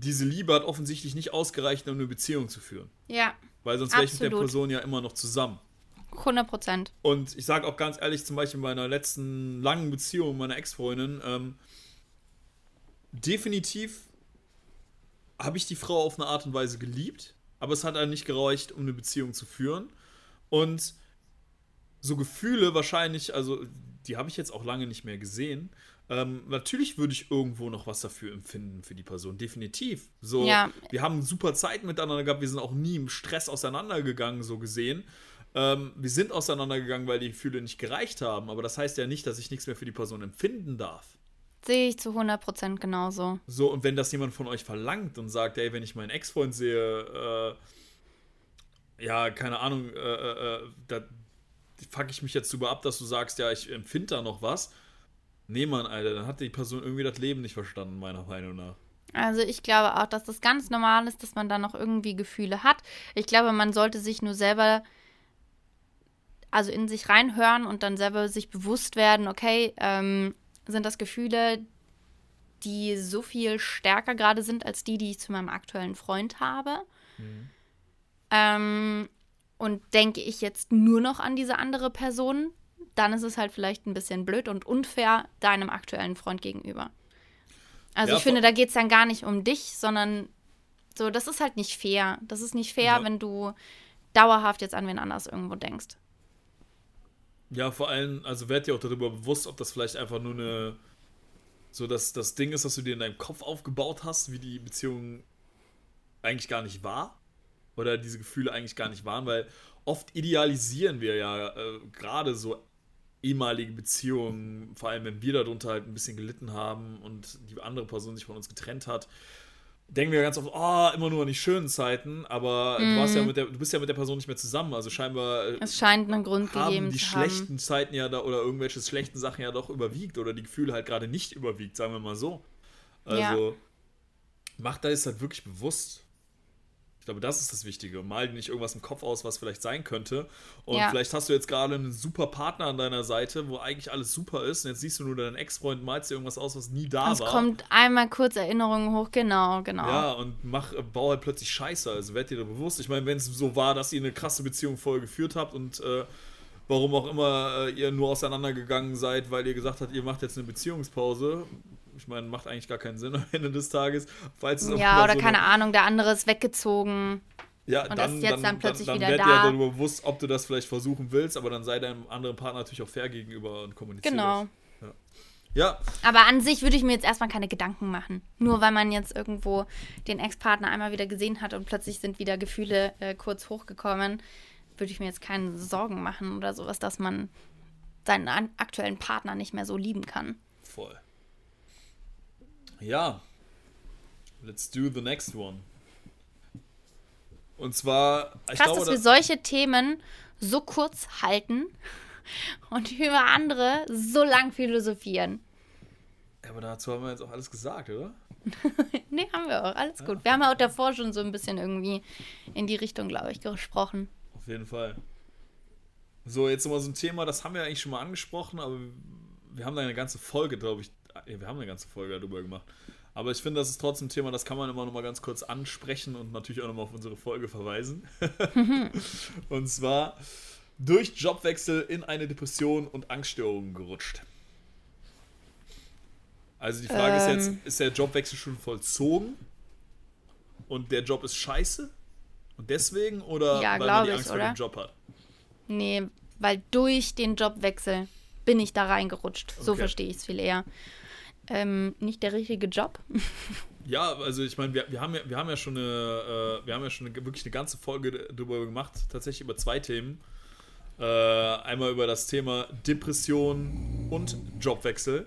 [SPEAKER 1] diese Liebe hat offensichtlich nicht ausgereicht, um eine Beziehung zu führen.
[SPEAKER 2] Ja,
[SPEAKER 1] Weil sonst wäre ich mit der. Person ja immer noch zusammen.
[SPEAKER 2] 100 Prozent.
[SPEAKER 1] Und ich sage auch ganz ehrlich, zum Beispiel bei meiner letzten langen Beziehung, meiner Ex-Freundin, ähm, definitiv habe ich die Frau auf eine Art und Weise geliebt, aber es hat halt nicht gereicht, um eine Beziehung zu führen. Und so Gefühle wahrscheinlich, also die habe ich jetzt auch lange nicht mehr gesehen. Ähm, natürlich würde ich irgendwo noch was dafür empfinden für die Person, definitiv. So,
[SPEAKER 2] Ja.
[SPEAKER 1] wir haben super Zeit miteinander gehabt, wir sind auch nie im Stress auseinandergegangen, so gesehen. Ähm, wir sind auseinandergegangen, weil die Gefühle nicht gereicht haben, aber das heißt ja nicht, dass ich nichts mehr für die Person empfinden darf.
[SPEAKER 2] Sehe ich zu 100 Prozent genauso.
[SPEAKER 1] So, und wenn das jemand von euch verlangt und sagt, ey, wenn ich meinen Ex-Freund sehe, äh, ja, keine Ahnung, äh, äh, äh, da fuck ich mich jetzt drüber ab, dass du sagst, ja, ich empfinde da noch was. Nee, Mann, Alter, dann hat die Person irgendwie das Leben nicht verstanden, meiner Meinung nach.
[SPEAKER 2] Also ich glaube auch, dass das ganz normal ist, dass man da noch irgendwie Gefühle hat. Ich glaube, man sollte sich nur selber, also in sich reinhören und dann selber sich bewusst werden, okay, ähm, sind das Gefühle, die so viel stärker gerade sind als die, die ich zu meinem aktuellen Freund habe. Ähm, und denke ich jetzt nur noch an diese andere Person, dann ist es halt vielleicht ein bisschen blöd und unfair deinem aktuellen Freund gegenüber. Also
[SPEAKER 1] Ja,
[SPEAKER 2] ich finde, da geht es dann gar nicht um dich, sondern so, das ist halt nicht fair. Das ist nicht fair,
[SPEAKER 1] Ja.
[SPEAKER 2] wenn du dauerhaft jetzt an wen anders irgendwo denkst.
[SPEAKER 1] Ja, vor allem, also werd dir auch darüber bewusst, ob das vielleicht einfach nur eine. So, dass das Ding ist, das du dir in deinem Kopf aufgebaut hast, wie die Beziehung eigentlich gar nicht war. Oder diese Gefühle eigentlich gar nicht waren, weil oft idealisieren wir ja äh, gerade so ehemalige Beziehungen, vor allem wenn wir darunter halt ein bisschen gelitten haben und die andere Person sich von uns getrennt hat, denken wir ganz oft, oh, immer nur an die schönen Zeiten, aber du, warst ja mit der, du bist ja mit der Person nicht mehr zusammen, also scheinbar äh,
[SPEAKER 2] Es scheint einen Grund
[SPEAKER 1] haben
[SPEAKER 2] gegeben
[SPEAKER 1] die
[SPEAKER 2] zu haben.
[SPEAKER 1] schlechten Zeiten ja da oder irgendwelche schlechten Sachen ja doch überwiegt oder die Gefühle halt gerade nicht überwiegt, sagen wir mal so. Also macht da ist halt wirklich bewusst. Ich glaube, das ist das Wichtige. Mal dir nicht irgendwas im Kopf aus, was vielleicht sein könnte. Und
[SPEAKER 2] Ja.
[SPEAKER 1] vielleicht hast du jetzt gerade einen super Partner an deiner Seite, wo eigentlich alles super ist. Und jetzt siehst du nur deinen Ex-Freund, malst dir irgendwas aus, was nie da
[SPEAKER 2] Es
[SPEAKER 1] war.
[SPEAKER 2] kommt einmal kurz Erinnerungen hoch, genau, genau.
[SPEAKER 1] Ja, und mach, bau halt plötzlich Scheiße. Also werd dir da bewusst. Ich meine, wenn es so war, dass ihr eine krasse Beziehung vorher geführt habt und äh, warum auch immer äh, ihr nur auseinandergegangen seid, weil ihr gesagt habt, ihr macht jetzt eine Beziehungspause. Ich meine, macht eigentlich gar keinen Sinn am Ende des Tages. Falls es
[SPEAKER 2] Ja, oder
[SPEAKER 1] so
[SPEAKER 2] keine
[SPEAKER 1] eine,
[SPEAKER 2] Ahnung, der andere ist weggezogen.
[SPEAKER 1] ja,
[SPEAKER 2] und
[SPEAKER 1] dann,
[SPEAKER 2] ist jetzt
[SPEAKER 1] dann,
[SPEAKER 2] dann plötzlich
[SPEAKER 1] dann,
[SPEAKER 2] wieder
[SPEAKER 1] werd
[SPEAKER 2] da.
[SPEAKER 1] dir darüber bewusst, ob du das vielleicht versuchen willst, aber dann sei deinem anderen Partner natürlich auch fair gegenüber und kommuniziere
[SPEAKER 2] Genau.
[SPEAKER 1] das. Ja,
[SPEAKER 2] Aber an sich würde ich mir jetzt erstmal keine Gedanken machen. Nur weil man jetzt irgendwo den Ex-Partner einmal wieder gesehen hat und plötzlich sind wieder Gefühle äh, kurz hochgekommen, würde ich mir jetzt keine Sorgen machen oder sowas, dass man seinen aktuellen Partner nicht mehr so lieben kann.
[SPEAKER 1] voll. Ja. Let's do the next one. Und zwar, ich
[SPEAKER 2] Krass,
[SPEAKER 1] glaube,
[SPEAKER 2] dass wir solche Themen so kurz halten und über andere so lang philosophieren.
[SPEAKER 1] Ja, aber dazu haben wir jetzt auch alles gesagt, oder?
[SPEAKER 2] Nee, haben wir auch. Alles gut. Wir haben ja auch davor schon so ein bisschen irgendwie in die Richtung, glaube ich, gesprochen.
[SPEAKER 1] Auf jeden Fall. So, jetzt nochmal so ein Thema, das haben wir eigentlich schon mal angesprochen, aber wir haben da eine ganze Folge, glaube ich. Wir haben eine ganze Folge darüber gemacht. Aber ich finde, das ist trotzdem ein Thema, das kann man immer noch mal ganz kurz ansprechen und natürlich auch nochmal auf unsere Folge verweisen. und zwar durch Jobwechsel in eine Depression und Angststörungen gerutscht. Also die Frage ist jetzt,
[SPEAKER 2] Ähm.
[SPEAKER 1] ist der Jobwechsel schon vollzogen und der Job ist scheiße? Und deswegen oder
[SPEAKER 2] Ja,
[SPEAKER 1] weil man die
[SPEAKER 2] ich,
[SPEAKER 1] Angst vor
[SPEAKER 2] oder?
[SPEAKER 1] dem Job hat?
[SPEAKER 2] Nee, weil durch den Jobwechsel bin ich da reingerutscht. So
[SPEAKER 1] Okay.
[SPEAKER 2] verstehe ich es viel eher. Ähm, nicht der richtige Job.
[SPEAKER 1] Ja, also ich meine, wir, wir, haben ja, wir haben ja schon eine, äh, wir haben ja schon eine, wirklich eine ganze Folge darüber gemacht, tatsächlich über zwei Themen. Äh, einmal über das Thema Depression und Jobwechsel.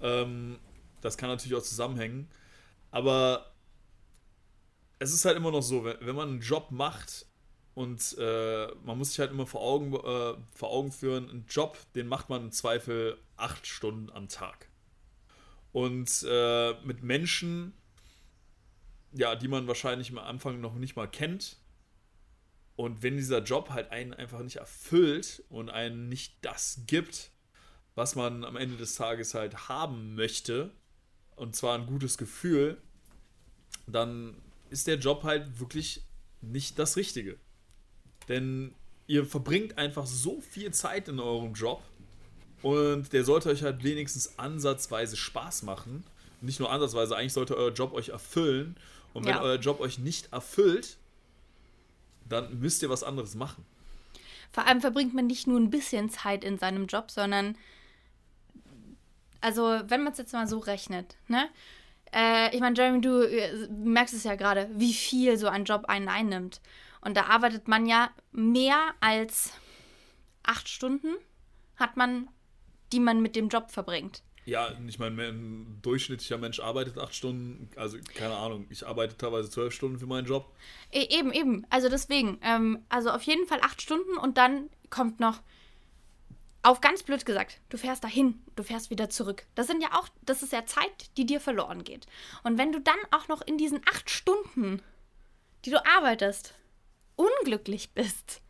[SPEAKER 1] Ähm, das kann natürlich auch zusammenhängen. Aber es ist halt immer noch so, wenn, wenn man einen Job macht und äh, man muss sich halt immer vor Augen, äh, vor Augen führen, einen Job, den macht man im Zweifel acht Stunden am Tag. Und äh, mit Menschen, ja, die man wahrscheinlich am Anfang noch nicht mal kennt. Und wenn dieser Job halt einen einfach nicht erfüllt und einen nicht das gibt, was man am Ende des Tages halt haben möchte, und zwar ein gutes Gefühl, dann ist der Job halt wirklich nicht das Richtige. Denn ihr verbringt einfach so viel Zeit in eurem Job und der sollte euch halt wenigstens ansatzweise Spaß machen. Nicht nur ansatzweise, eigentlich sollte euer Job euch erfüllen. Und wenn
[SPEAKER 2] Ja.
[SPEAKER 1] euer Job euch nicht erfüllt, dann müsst ihr was anderes machen.
[SPEAKER 2] Vor allem verbringt man nicht nur ein bisschen Zeit in seinem Job, sondern also wenn man es jetzt mal so rechnet, ne? Äh, ich meine, Jeremy, du äh, merkst es ja gerade, wie viel so ein Job einen einnimmt. Und da arbeitet man ja mehr als acht Stunden, hat man, die man mit dem Job verbringt.
[SPEAKER 1] Ja, ich meine, ein durchschnittlicher Mensch arbeitet acht Stunden, also keine Ahnung, ich arbeite teilweise zwölf Stunden für meinen Job.
[SPEAKER 2] E eben, eben. Also deswegen. Ähm, also auf jeden Fall acht Stunden und dann kommt noch, auf ganz blöd gesagt, du fährst dahin, du fährst wieder zurück. Das sind ja auch, das ist ja Zeit, die dir verloren geht. Und wenn du dann auch noch in diesen acht Stunden, die du arbeitest, unglücklich bist,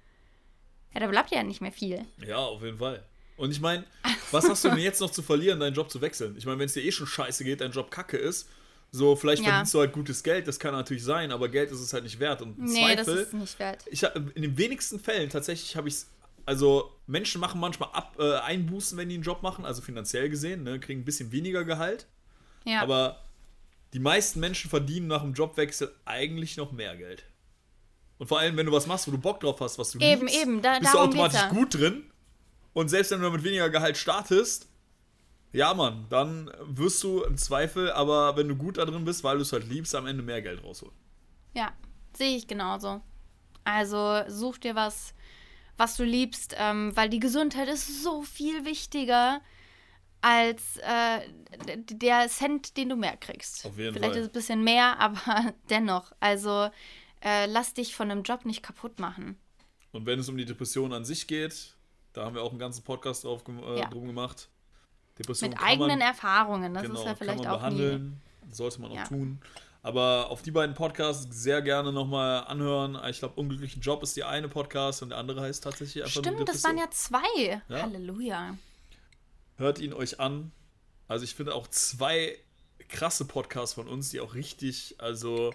[SPEAKER 2] ja, da bleibt ja nicht mehr viel.
[SPEAKER 1] Ja, auf jeden Fall. Und ich meine, was hast du denn jetzt noch zu verlieren, deinen Job zu wechseln? Ich meine, wenn es dir eh schon scheiße geht, dein Job kacke ist, so vielleicht
[SPEAKER 2] Ja.
[SPEAKER 1] verdienst du halt gutes Geld, das kann natürlich sein, aber Geld ist es halt nicht wert. Und im
[SPEAKER 2] Nee, das
[SPEAKER 1] Zweifel,
[SPEAKER 2] ist nicht wert.
[SPEAKER 1] ich in den wenigsten Fällen tatsächlich habe ich es also Menschen machen manchmal ab, äh, Einbußen, wenn die einen Job machen, also finanziell gesehen, ne, kriegen ein bisschen weniger Gehalt.
[SPEAKER 2] Ja.
[SPEAKER 1] Aber die meisten Menschen verdienen nach dem Jobwechsel eigentlich noch mehr Geld. Und vor allem, wenn du was machst, wo du Bock drauf hast, was du
[SPEAKER 2] Eben,
[SPEAKER 1] liebst,
[SPEAKER 2] eben, da-
[SPEAKER 1] bist du automatisch gut drin. Und selbst wenn du mit weniger Gehalt startest, ja, Mann, dann wirst du im Zweifel, aber wenn du gut da drin bist, weil du es halt liebst, am Ende mehr Geld rausholen.
[SPEAKER 2] Ja, sehe ich genauso. Also such dir was, was du liebst, ähm, weil die Gesundheit ist so viel wichtiger als äh, der Cent, den du mehr kriegst.
[SPEAKER 1] Auf jeden
[SPEAKER 2] Vielleicht
[SPEAKER 1] Fall.
[SPEAKER 2] ist es ein bisschen mehr, aber dennoch. Also äh, lass dich von einem Job nicht kaputt machen.
[SPEAKER 1] Und wenn es um die Depression an sich geht, da haben wir auch einen ganzen Podcast drauf, äh,
[SPEAKER 2] Ja.
[SPEAKER 1] drum gemacht. Depression
[SPEAKER 2] Mit eigenen
[SPEAKER 1] man,
[SPEAKER 2] Erfahrungen, das
[SPEAKER 1] genau,
[SPEAKER 2] ist ja vielleicht
[SPEAKER 1] kann man
[SPEAKER 2] auch nie.
[SPEAKER 1] behandeln, sollte man auch
[SPEAKER 2] Ja.
[SPEAKER 1] tun. Aber auf die beiden Podcasts sehr gerne nochmal anhören. Ich glaube, Unglücklichen Job ist die eine Podcast und der andere heißt tatsächlich einfach nur
[SPEAKER 2] Stimmt, das waren ja zwei.
[SPEAKER 1] Ja.
[SPEAKER 2] Halleluja.
[SPEAKER 1] Hört ihn euch an. Also ich finde auch zwei krasse Podcasts von uns, die auch richtig, also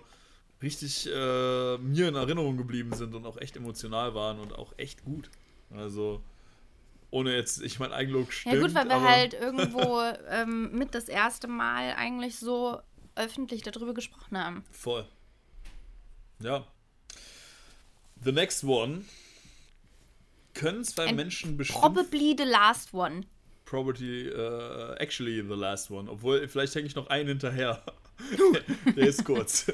[SPEAKER 1] richtig äh, mir in Erinnerung geblieben sind und auch echt emotional waren und auch echt gut. Also ohne jetzt, ich mein Eigenlob stimmt.
[SPEAKER 2] Ja gut, weil wir halt irgendwo ähm, mit das erste Mal eigentlich so öffentlich darüber gesprochen haben.
[SPEAKER 1] Voll. Ja. The next one. Können zwei
[SPEAKER 2] Ein
[SPEAKER 1] Menschen bestimmt.
[SPEAKER 2] Probably the last one.
[SPEAKER 1] Probably, äh, actually the last one. Obwohl, vielleicht hänge ich noch einen hinterher. der ist kurz.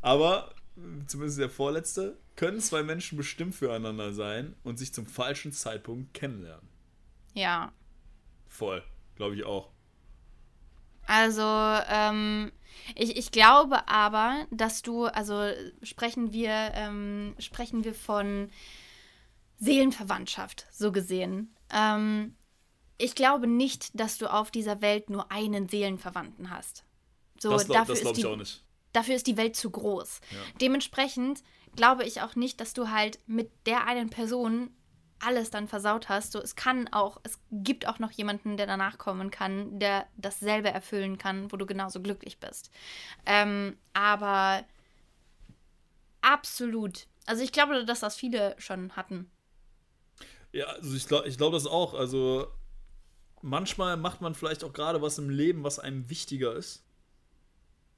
[SPEAKER 1] Aber, zumindest der vorletzte, können zwei Menschen bestimmt füreinander sein und sich zum falschen Zeitpunkt kennenlernen.
[SPEAKER 2] Ja.
[SPEAKER 1] Voll. Glaube ich auch.
[SPEAKER 2] Also, ähm, ich, ich glaube aber, dass du, also sprechen wir, ähm, sprechen wir von Seelenverwandtschaft, so gesehen. Ähm, ich glaube nicht, dass du auf dieser Welt nur einen Seelenverwandten hast. So,
[SPEAKER 1] das glaub-
[SPEAKER 2] dafür,
[SPEAKER 1] das
[SPEAKER 2] ist
[SPEAKER 1] glaube ich
[SPEAKER 2] die,
[SPEAKER 1] auch nicht.
[SPEAKER 2] dafür ist die Welt zu groß.
[SPEAKER 1] Ja.
[SPEAKER 2] Dementsprechend glaube ich auch nicht, dass du halt mit der einen Person alles dann versaut hast. So, es kann auch, es gibt auch noch jemanden, der danach kommen kann, der dasselbe erfüllen kann, wo du genauso glücklich bist. Ähm, aber absolut. Also ich glaube, dass das viele schon hatten.
[SPEAKER 1] Ja, also ich glaube ich glaub das auch. Also manchmal macht man vielleicht auch gerade was im Leben, was einem wichtiger ist.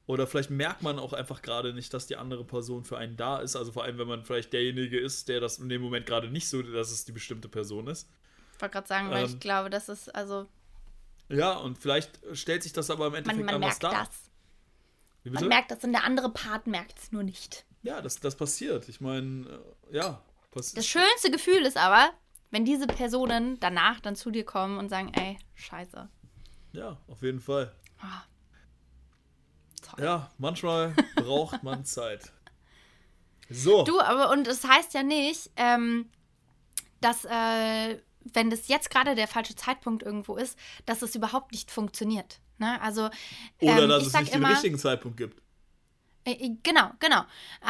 [SPEAKER 1] Oder vielleicht merkt man auch einfach gerade nicht, dass die andere Person für einen da ist. Also vor allem, wenn man vielleicht derjenige ist, der das in dem Moment gerade nicht so, dass es die bestimmte Person ist.
[SPEAKER 2] Ich wollte gerade sagen, weil
[SPEAKER 1] Ähm,
[SPEAKER 2] ich glaube, das ist, also
[SPEAKER 1] Ja, und vielleicht stellt sich das aber im
[SPEAKER 2] man,
[SPEAKER 1] Endeffekt
[SPEAKER 2] man
[SPEAKER 1] anders
[SPEAKER 2] merkt
[SPEAKER 1] dar.
[SPEAKER 2] das. Man merkt das und der andere Part merkt es nur nicht.
[SPEAKER 1] ja, das, das passiert. Ich meine, äh, ja, passiert.
[SPEAKER 2] Das schönste Gefühl ist aber, wenn diese Personen danach dann zu dir kommen und sagen, ey, scheiße.
[SPEAKER 1] Ja, auf jeden Fall.
[SPEAKER 2] Ah. Toll.
[SPEAKER 1] Ja, manchmal braucht man Zeit. So.
[SPEAKER 2] Du, aber und es heißt ja nicht, ähm, dass, äh, wenn das jetzt gerade der falsche Zeitpunkt irgendwo ist, dass es überhaupt nicht funktioniert. Ne? Also,
[SPEAKER 1] Oder
[SPEAKER 2] ähm,
[SPEAKER 1] dass
[SPEAKER 2] ich
[SPEAKER 1] es nicht
[SPEAKER 2] immer,
[SPEAKER 1] den richtigen Zeitpunkt gibt.
[SPEAKER 2] Äh, äh, Genau, genau.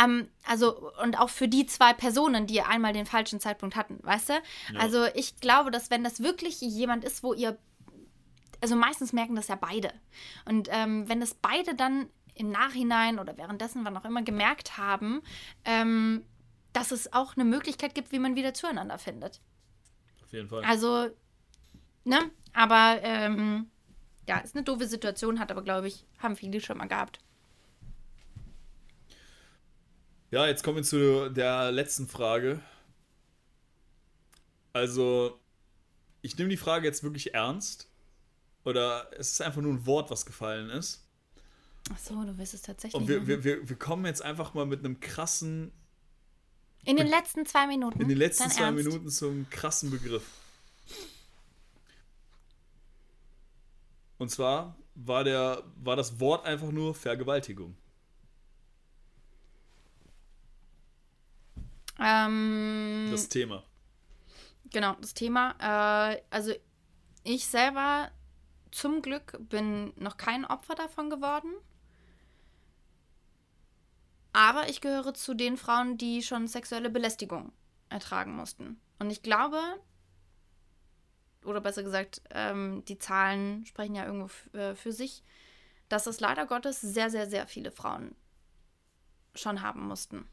[SPEAKER 2] Ähm, also, und auch für die zwei Personen, die einmal den falschen Zeitpunkt hatten, weißt du? Also, ich glaube, dass wenn das wirklich jemand ist, wo ihr. Also, meistens merken das ja beide. Und ähm, wenn das beide dann im Nachhinein oder währenddessen, wann auch immer, gemerkt haben, ähm, dass es auch eine Möglichkeit gibt, wie man wieder zueinander findet.
[SPEAKER 1] Auf jeden Fall.
[SPEAKER 2] Also, ne? Aber, ähm, ja, ist eine doofe Situation, hat aber, glaube ich, haben viele schon mal gehabt.
[SPEAKER 1] Ja, jetzt kommen wir zu der letzten Frage. Also, ich nehme die Frage jetzt wirklich ernst. Oder es ist einfach nur ein Wort, was gefallen ist.
[SPEAKER 2] Ach so, du wirst es tatsächlich.
[SPEAKER 1] Und wir, wir, wir, wir kommen jetzt einfach mal mit einem krassen,
[SPEAKER 2] In den letzten zwei Minuten.
[SPEAKER 1] in den letzten zwei
[SPEAKER 2] Ernst?
[SPEAKER 1] Minuten zum krassen Begriff. Und zwar war, der, war das Wort einfach nur Vergewaltigung.
[SPEAKER 2] Ähm,
[SPEAKER 1] Das Thema.
[SPEAKER 2] genau, das Thema. Äh, also ich selber zum Glück bin noch kein Opfer davon geworden. Aber ich gehöre zu den Frauen, die schon sexuelle Belästigung ertragen mussten. Und ich glaube, oder besser gesagt, ähm, die Zahlen sprechen ja irgendwo äh, für sich, dass es leider Gottes sehr, sehr, sehr viele Frauen schon haben mussten.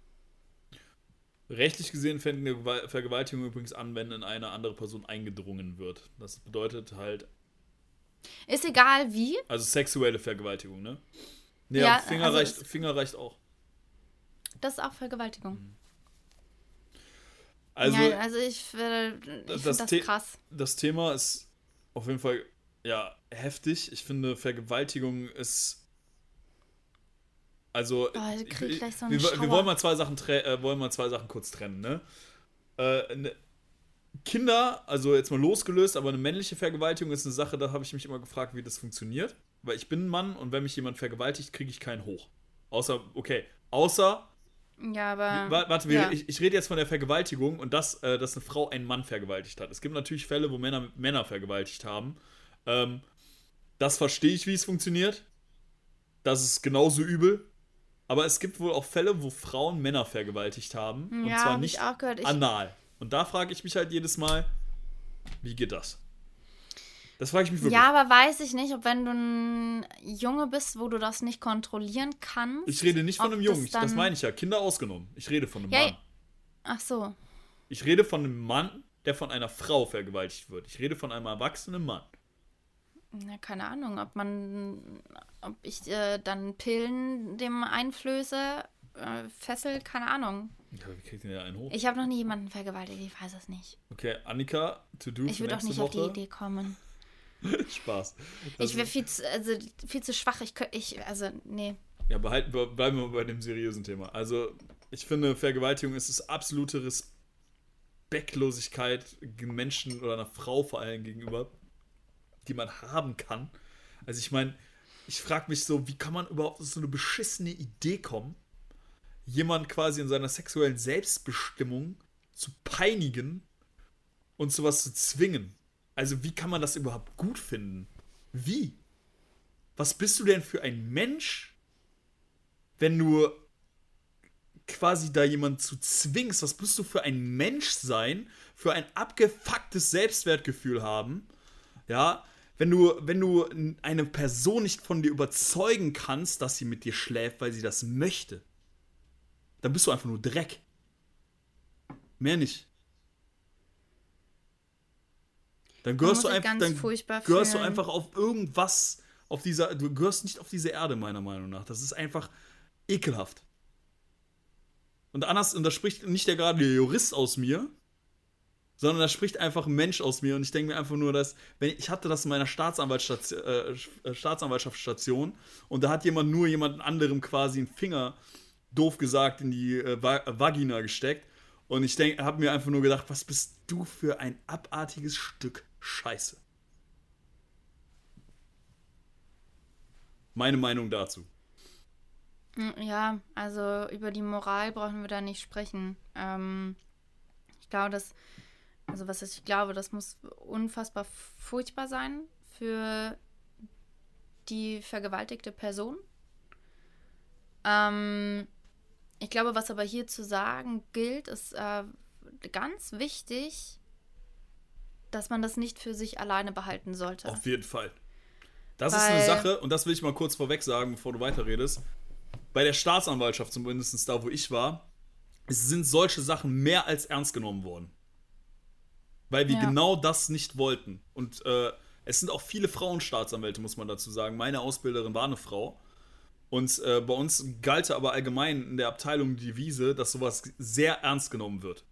[SPEAKER 1] Rechtlich gesehen fängt eine Gewal- Vergewaltigung übrigens an, wenn in eine andere Person eingedrungen wird. Das bedeutet halt,
[SPEAKER 2] Ist egal wie.
[SPEAKER 1] also sexuelle Vergewaltigung, ne? Ja,
[SPEAKER 2] Ja,
[SPEAKER 1] Finger,
[SPEAKER 2] also
[SPEAKER 1] reicht, Finger reicht auch.
[SPEAKER 2] Das ist auch Vergewaltigung.
[SPEAKER 1] Also,
[SPEAKER 2] ja, also ich, äh, ich
[SPEAKER 1] das
[SPEAKER 2] das
[SPEAKER 1] The-
[SPEAKER 2] krass.
[SPEAKER 1] das Thema ist auf jeden Fall ja heftig. Ich finde, Vergewaltigung ist. Also,
[SPEAKER 2] Oh, ich krieg
[SPEAKER 1] ich-
[SPEAKER 2] gleich so
[SPEAKER 1] wir, wir wollen mal zwei Sachen äh, wollen mal zwei Sachen kurz trennen, ne? Äh, ne Kinder, also jetzt mal losgelöst, aber eine männliche Vergewaltigung ist eine Sache, da habe ich mich immer gefragt, wie das funktioniert. Weil ich bin ein Mann und wenn mich jemand vergewaltigt, kriege ich keinen hoch. Außer, okay, außer
[SPEAKER 2] Ja, aber.
[SPEAKER 1] Wa- Warte,
[SPEAKER 2] ja.
[SPEAKER 1] ich, ich rede jetzt von der Vergewaltigung und das, äh, dass eine Frau einen Mann vergewaltigt hat. Es gibt natürlich Fälle, wo Männer Männer vergewaltigt haben. Ähm, das verstehe ich, wie es funktioniert. Das ist genauso übel. Aber es gibt wohl auch Fälle, wo Frauen Männer vergewaltigt haben. und
[SPEAKER 2] Ja,
[SPEAKER 1] zwar
[SPEAKER 2] hab ich
[SPEAKER 1] nicht
[SPEAKER 2] auch gehört. Ich-
[SPEAKER 1] anal. Und da frage ich mich halt jedes Mal, wie geht das? Das frage ich mich wirklich.
[SPEAKER 2] Ja, aber weiß ich nicht, ob wenn du ein Junge bist, wo du das nicht kontrollieren kannst.
[SPEAKER 1] ich rede nicht von einem Jungen,
[SPEAKER 2] das
[SPEAKER 1] das, meine ich ja. Kinder ausgenommen. Ich rede von einem
[SPEAKER 2] Ja,
[SPEAKER 1] Mann.
[SPEAKER 2] Ach so.
[SPEAKER 1] Ich rede von einem Mann, der von einer Frau vergewaltigt wird. Ich rede von einem erwachsenen Mann.
[SPEAKER 2] Na, keine Ahnung, ob man, ob ich äh, dann Pillen dem einflöße, äh, Fessel, keine Ahnung.
[SPEAKER 1] Ja, wie kriegt denn der einen hoch?
[SPEAKER 2] Ich habe noch nie jemanden vergewaltigt, ich weiß es nicht.
[SPEAKER 1] Okay, Annika, to do
[SPEAKER 2] Ich würde auch nicht auf die
[SPEAKER 1] Woche.
[SPEAKER 2] Idee kommen.
[SPEAKER 1] Spaß. Das
[SPEAKER 2] ich wäre viel zu, also, viel zu schwach. Ich, ich also, nee.
[SPEAKER 1] ja, behalten, bleiben wir bei dem seriösen Thema. Also, ich finde, Vergewaltigung ist das absolute Respektlosigkeit Menschen oder einer Frau vor allem gegenüber, die man haben kann. Also, ich meine, ich frage mich so, wie kann man überhaupt auf so eine beschissene Idee kommen, jemand quasi in seiner sexuellen Selbstbestimmung zu peinigen und sowas zu zwingen? Also, wie kann man das überhaupt gut finden? Wie? Was bist du denn für ein Mensch, wenn du quasi da jemand zu zwingst? Was bist du für ein Mensch sein, für ein abgefucktes Selbstwertgefühl haben? Ja, wenn du, wenn du eine Person nicht von dir überzeugen kannst, dass sie mit dir schläft, weil sie das möchte, dann bist du einfach nur Dreck. Mehr nicht. Dann gehörst du
[SPEAKER 2] ganz
[SPEAKER 1] dann gehörst du einfach auf irgendwas auf dieser, du gehörst nicht auf diese Erde meiner Meinung nach. Das ist einfach ekelhaft. Und anders, und da spricht nicht der gerade der Jurist aus mir, sondern da spricht einfach ein Mensch aus mir. Und ich denke mir einfach nur, dass, wenn ich hatte das in meiner Staatsanwaltsstation, äh, Staatsanwaltschaftsstation und da hat jemand nur jemand anderem quasi einen Finger, doof gesagt, in die äh, Va Vagina gesteckt. Und ich habe mir einfach nur gedacht, was bist du für ein abartiges Stück Scheiße. Meine Meinung dazu.
[SPEAKER 2] Hm, Ja, also über die Moral brauchen wir da nicht sprechen. Ähm, ich glaube, das, also was ich glaube, das muss unfassbar furchtbar sein für die vergewaltigte Person. Ähm, ich glaube, was aber hier zu sagen gilt, ist äh, ganz wichtig, dass man das nicht für sich alleine behalten sollte.
[SPEAKER 1] Auf jeden Fall. Das ist
[SPEAKER 2] Weil-
[SPEAKER 1] eine Sache, und das will ich mal kurz vorweg sagen, bevor du weiterredest. Bei der Staatsanwaltschaft, zumindest da, wo ich war, es sind solche Sachen mehr als ernst genommen worden. Weil wir
[SPEAKER 2] Ja.
[SPEAKER 1] genau das nicht wollten. Und äh, es sind auch viele Frauenstaatsanwälte, muss man dazu sagen. Meine Ausbilderin war eine Frau. Und äh, bei uns galt aber allgemein in der Abteilung die Devise, dass sowas sehr ernst genommen wird.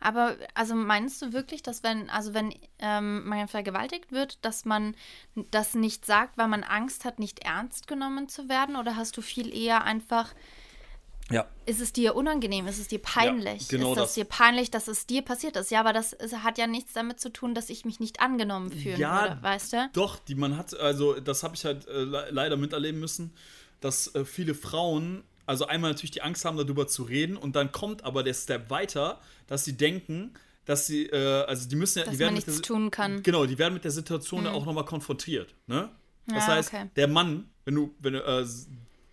[SPEAKER 2] Aber also meinst du wirklich, dass wenn, also wenn ähm, man vergewaltigt wird, dass man das nicht sagt, weil man Angst hat, nicht ernst genommen zu werden? Oder hast du viel eher einfach,
[SPEAKER 1] Ja.
[SPEAKER 2] ist es dir unangenehm, ist es dir peinlich?
[SPEAKER 1] genau
[SPEAKER 2] ist das,
[SPEAKER 1] das.
[SPEAKER 2] dir peinlich, dass es dir passiert ist? Ja, aber das ist, hat ja nichts damit zu tun, dass ich mich nicht angenommen fühlen
[SPEAKER 1] Ja,
[SPEAKER 2] würde, weißt du?
[SPEAKER 1] Doch, die man hat, also das habe ich halt äh, le leider miterleben müssen, dass äh, viele Frauen, also einmal natürlich die Angst haben, darüber zu reden und dann kommt aber der Step weiter, dass sie denken, dass sie, äh, also die müssen ja,
[SPEAKER 2] Dass
[SPEAKER 1] die werden
[SPEAKER 2] man nichts
[SPEAKER 1] der,
[SPEAKER 2] tun kann.
[SPEAKER 1] Genau, die werden mit der Situation ja auch nochmal konfrontiert, ne? Das
[SPEAKER 2] Ja,
[SPEAKER 1] heißt,
[SPEAKER 2] okay.
[SPEAKER 1] der Mann, wenn du, wenn du, äh,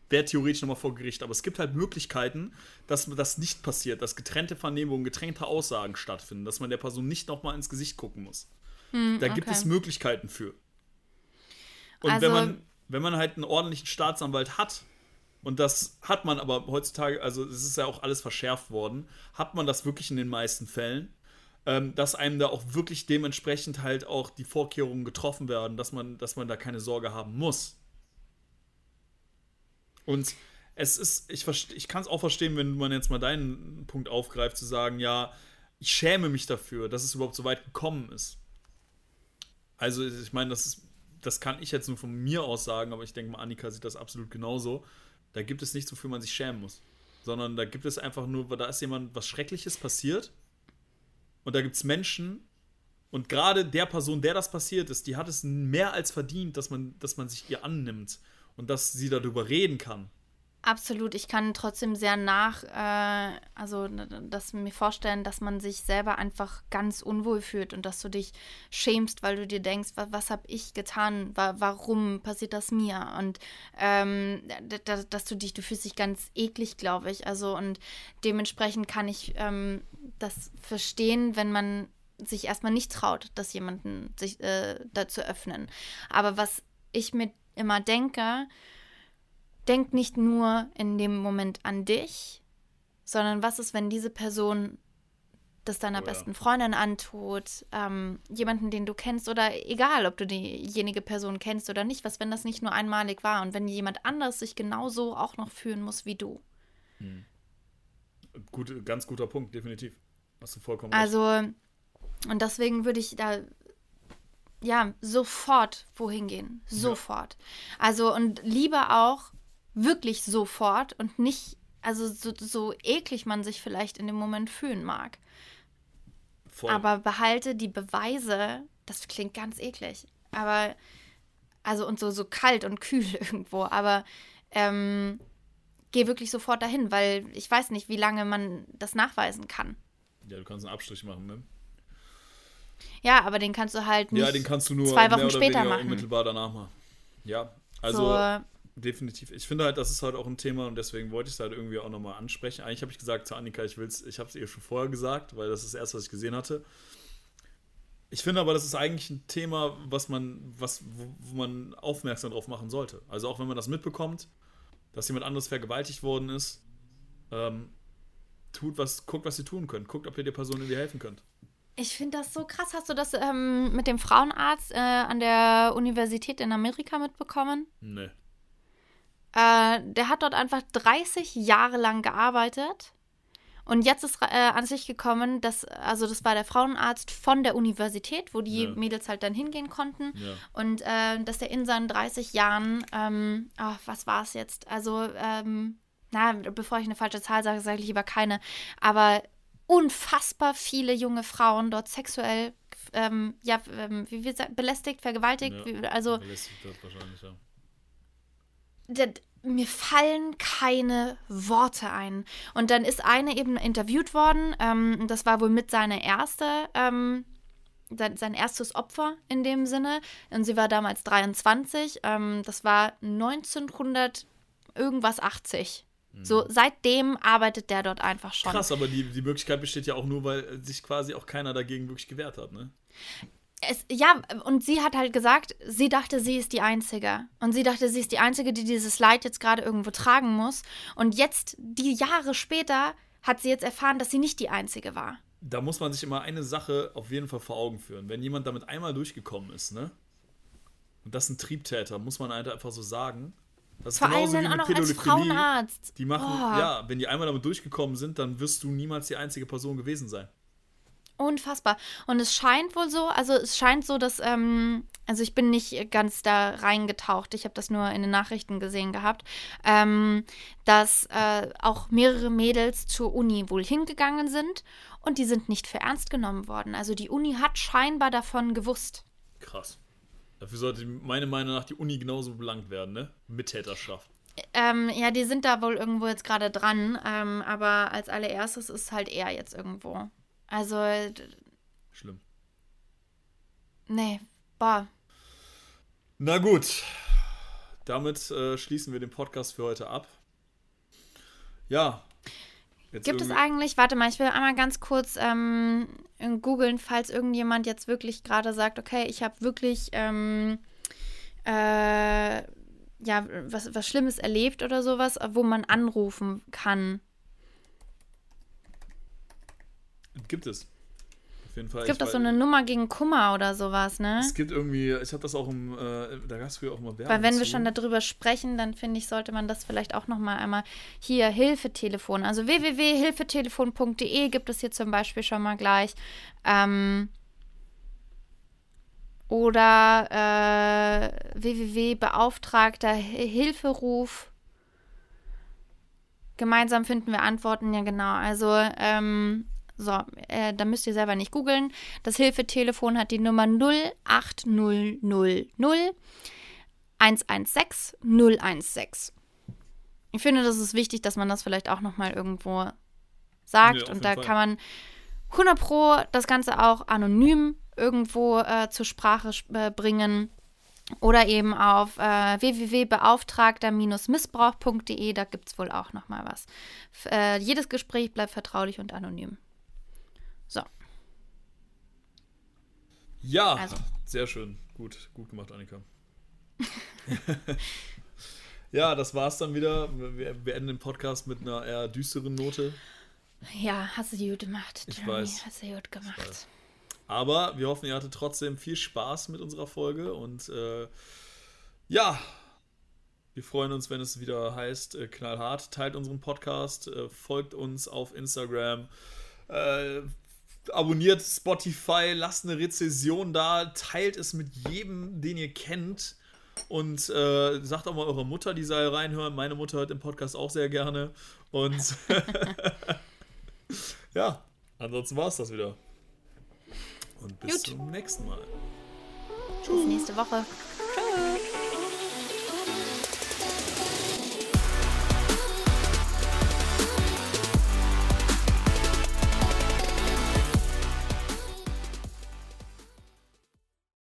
[SPEAKER 1] wäre theoretisch nochmal vor Gericht, aber es gibt halt Möglichkeiten, dass das nicht passiert, dass getrennte Vernehmungen, getrennte Aussagen stattfinden, dass man der Person nicht nochmal ins Gesicht gucken muss. da gibt
[SPEAKER 2] Hm, okay.
[SPEAKER 1] es Möglichkeiten für. Und
[SPEAKER 2] Also-
[SPEAKER 1] wenn man, wenn man halt einen ordentlichen Staatsanwalt hat, und das hat man aber heutzutage, also es ist ja auch alles verschärft worden, hat man das wirklich in den meisten Fällen, ähm, dass einem da auch wirklich dementsprechend halt auch die Vorkehrungen getroffen werden, dass man, dass man da keine Sorge haben muss. Und es ist, ich, ich kann es auch verstehen, wenn man jetzt mal deinen Punkt aufgreift, zu sagen, ja, ich schäme mich dafür, dass es überhaupt so weit gekommen ist. Also, ich meine, das das kann ich jetzt nur von mir aus sagen, aber ich denke mal, Annika sieht das absolut genauso. Da gibt es nichts, wofür man sich schämen muss. Sondern da gibt es einfach nur, da ist jemand was Schreckliches passiert. Und da gibt es Menschen, und gerade der Person, der das passiert ist, die hat es mehr als verdient, dass man, dass man sich ihr annimmt und dass sie darüber reden kann.
[SPEAKER 2] Absolut, ich kann trotzdem sehr nach, äh, also das mir vorstellen, dass man sich selber einfach ganz unwohl fühlt und dass du dich schämst, weil du dir denkst, was, was habe ich getan, wa warum passiert das mir und ähm, dass, dass, du dich, du fühlst dich ganz eklig, glaube ich, also und dementsprechend kann ich ähm, das verstehen, wenn man sich erstmal nicht traut, dass jemanden sich äh, dazu öffnen. Aber was ich mir immer denke, denk nicht nur in dem Moment an dich, sondern was ist, wenn diese Person das deiner oh, besten. Freundin antut, ähm, jemanden, den du kennst oder egal, ob du diejenige Person kennst oder nicht, was, wenn das nicht nur einmalig war und wenn jemand anders sich genauso auch noch fühlen muss wie du. Hm.
[SPEAKER 1] Gut, ganz guter Punkt, definitiv. Hast du vollkommen
[SPEAKER 2] also, recht. Also, und deswegen würde ich da ja sofort wohin gehen. Sofort. Ja. Also, und lieber auch wirklich sofort und nicht, also so, so eklig man sich vielleicht in dem Moment fühlen mag. Voll. Aber behalte die Beweise, das klingt ganz eklig, aber, also und so, so kalt und kühl irgendwo, aber ähm, geh wirklich sofort dahin, weil ich weiß nicht, wie lange man das nachweisen kann.
[SPEAKER 1] Ja, du kannst einen Abstrich machen, ne?
[SPEAKER 2] Ja, aber den kannst du halt
[SPEAKER 1] nicht ja, den kannst du nur zwei Wochen später machen. unmittelbar danach machen. Ja, also so, definitiv. Ich finde halt, das ist halt auch ein Thema und deswegen wollte ich es halt irgendwie auch nochmal ansprechen. Eigentlich habe ich gesagt zu Annika, ich will's, ich habe es ihr schon vorher gesagt, weil das ist das erste, was ich gesehen hatte. Ich finde aber, das ist eigentlich ein Thema, was man, was, wo, wo man aufmerksam drauf machen sollte. Also auch wenn man das mitbekommt, dass jemand anderes vergewaltigt worden ist, ähm, tut was, guckt, was ihr tun könnt. Guckt, ob ihr der Person irgendwie helfen könnt.
[SPEAKER 2] Ich finde das so krass. Hast du das ähm, mit dem Frauenarzt äh, an der Universität in Amerika mitbekommen?
[SPEAKER 1] Nee.
[SPEAKER 2] Äh, der hat dort einfach 30 Jahre lang gearbeitet. Und jetzt ist äh, an sich gekommen, dass, also das war der Frauenarzt von der Universität, wo die ja. Mädels halt dann hingehen konnten. Ja. Und äh, dass der in seinen 30 Jahren, ähm, oh, was war es jetzt? Also, ähm, na, bevor ich eine falsche Zahl sage, sage ich lieber keine. Aber unfassbar viele junge Frauen dort sexuell, ähm, ja, ähm, wie wir sagen, belästigt, vergewaltigt, ja. also. Belästigt wahrscheinlich, ja mir fallen keine Worte ein. Und dann ist eine eben interviewt worden. Ähm, das war wohl mit seiner erste, ähm, sein, sein, erstes Opfer in dem Sinne. Und sie war damals 23. Ähm, das war 1900 irgendwas 80. Mhm. So, seitdem arbeitet der dort einfach schon.
[SPEAKER 1] Krass, aber die, die Möglichkeit besteht ja auch nur, weil sich quasi auch keiner dagegen wirklich gewehrt hat, ne?
[SPEAKER 2] es, ja, und sie hat halt gesagt, sie dachte, sie ist die Einzige. Und sie dachte, sie ist die Einzige, die dieses Leid jetzt gerade irgendwo tragen muss. Und jetzt, die Jahre später, hat sie jetzt erfahren, dass sie nicht die Einzige war.
[SPEAKER 1] Da muss man sich immer eine Sache auf jeden Fall vor Augen führen. Wenn jemand damit einmal durchgekommen ist, ne? Und das ist ein Triebtäter, muss man halt einfach so sagen. Das Vor allem mit auch noch als Frauenarzt. Die machen, oh. ja, wenn die einmal damit durchgekommen sind, dann wirst du niemals die einzige Person gewesen sein.
[SPEAKER 2] Unfassbar. Und es scheint wohl so, also es scheint so, dass, ähm, also ich bin nicht ganz da reingetaucht, ich habe das nur in den Nachrichten gesehen gehabt, ähm, dass äh, auch mehrere Mädels zur Uni wohl hingegangen sind und die sind nicht für ernst genommen worden. Also die Uni hat scheinbar davon gewusst.
[SPEAKER 1] Krass. Dafür sollte meiner Meinung nach die Uni genauso belangt werden, ne? Mittäterschaft.
[SPEAKER 2] Ähm, ja, die sind da wohl irgendwo jetzt gerade dran, ähm, aber als allererstes ist halt er jetzt irgendwo. Also.
[SPEAKER 1] Schlimm.
[SPEAKER 2] Nee, boah.
[SPEAKER 1] Na gut. Damit äh, schließen wir den Podcast für heute ab. Ja.
[SPEAKER 2] Gibt es eigentlich, warte mal, ich will einmal ganz kurz ähm, googeln, falls irgendjemand jetzt wirklich gerade sagt, okay, ich habe wirklich ähm, äh, ja, was, was Schlimmes erlebt oder sowas, wo man anrufen kann.
[SPEAKER 1] Gibt es. Jeden Fall.
[SPEAKER 2] Es gibt auch so eine Nummer gegen Kummer oder sowas, ne?
[SPEAKER 1] Es gibt irgendwie, ich habe das auch im, äh, da gab es früher auch mal Werbung
[SPEAKER 2] Weil wenn wir
[SPEAKER 1] zu.
[SPEAKER 2] schon darüber sprechen, dann finde ich, sollte man das vielleicht auch noch mal einmal hier Hilfetelefon. Also www.hilfetelefon.de gibt es hier zum Beispiel schon mal gleich. Ähm, oder äh, www.beauftragter Hilferuf. Gemeinsam finden wir Antworten, ja genau. Also ähm, so, äh, da müsst ihr selber nicht googeln. Das Hilfetelefon hat die Nummer 08000 116 016. Ich finde, das ist wichtig, dass man das vielleicht auch noch mal irgendwo
[SPEAKER 1] Ja,
[SPEAKER 2] sagt.
[SPEAKER 1] auf
[SPEAKER 2] und da
[SPEAKER 1] Fall.
[SPEAKER 2] kann man 100 Pro das Ganze auch anonym irgendwo äh, zur Sprache äh, bringen. Oder eben auf äh, www.beauftragter-missbrauch.de, da gibt es wohl auch noch mal was. Äh, jedes Gespräch bleibt vertraulich und anonym. So,
[SPEAKER 1] Ja,
[SPEAKER 2] Also.
[SPEAKER 1] sehr schön. Gut, gut gemacht, Annika. ja, das war's dann wieder. Wir beenden den Podcast mit einer eher düsteren Note.
[SPEAKER 2] ja, hast du gut gemacht.
[SPEAKER 1] Ich
[SPEAKER 2] Jeremy,
[SPEAKER 1] weiß.
[SPEAKER 2] Hast du gut gemacht.
[SPEAKER 1] Aber wir hoffen, ihr hattet trotzdem viel Spaß mit unserer Folge und äh, ja, wir freuen uns, wenn es wieder heißt äh, knallhart. Teilt unseren Podcast, äh, folgt uns auf Instagram, äh, abonniert Spotify, lasst eine Rezession da, teilt es mit jedem, den ihr kennt. Und äh, sagt auch mal eurer Mutter, die soll reinhören. Meine Mutter hört den Podcast auch sehr gerne. Und ja, ansonsten war es das wieder. Und bis
[SPEAKER 2] Gut.
[SPEAKER 1] zum nächsten Mal.
[SPEAKER 2] Bis nächste Woche. Tschüss.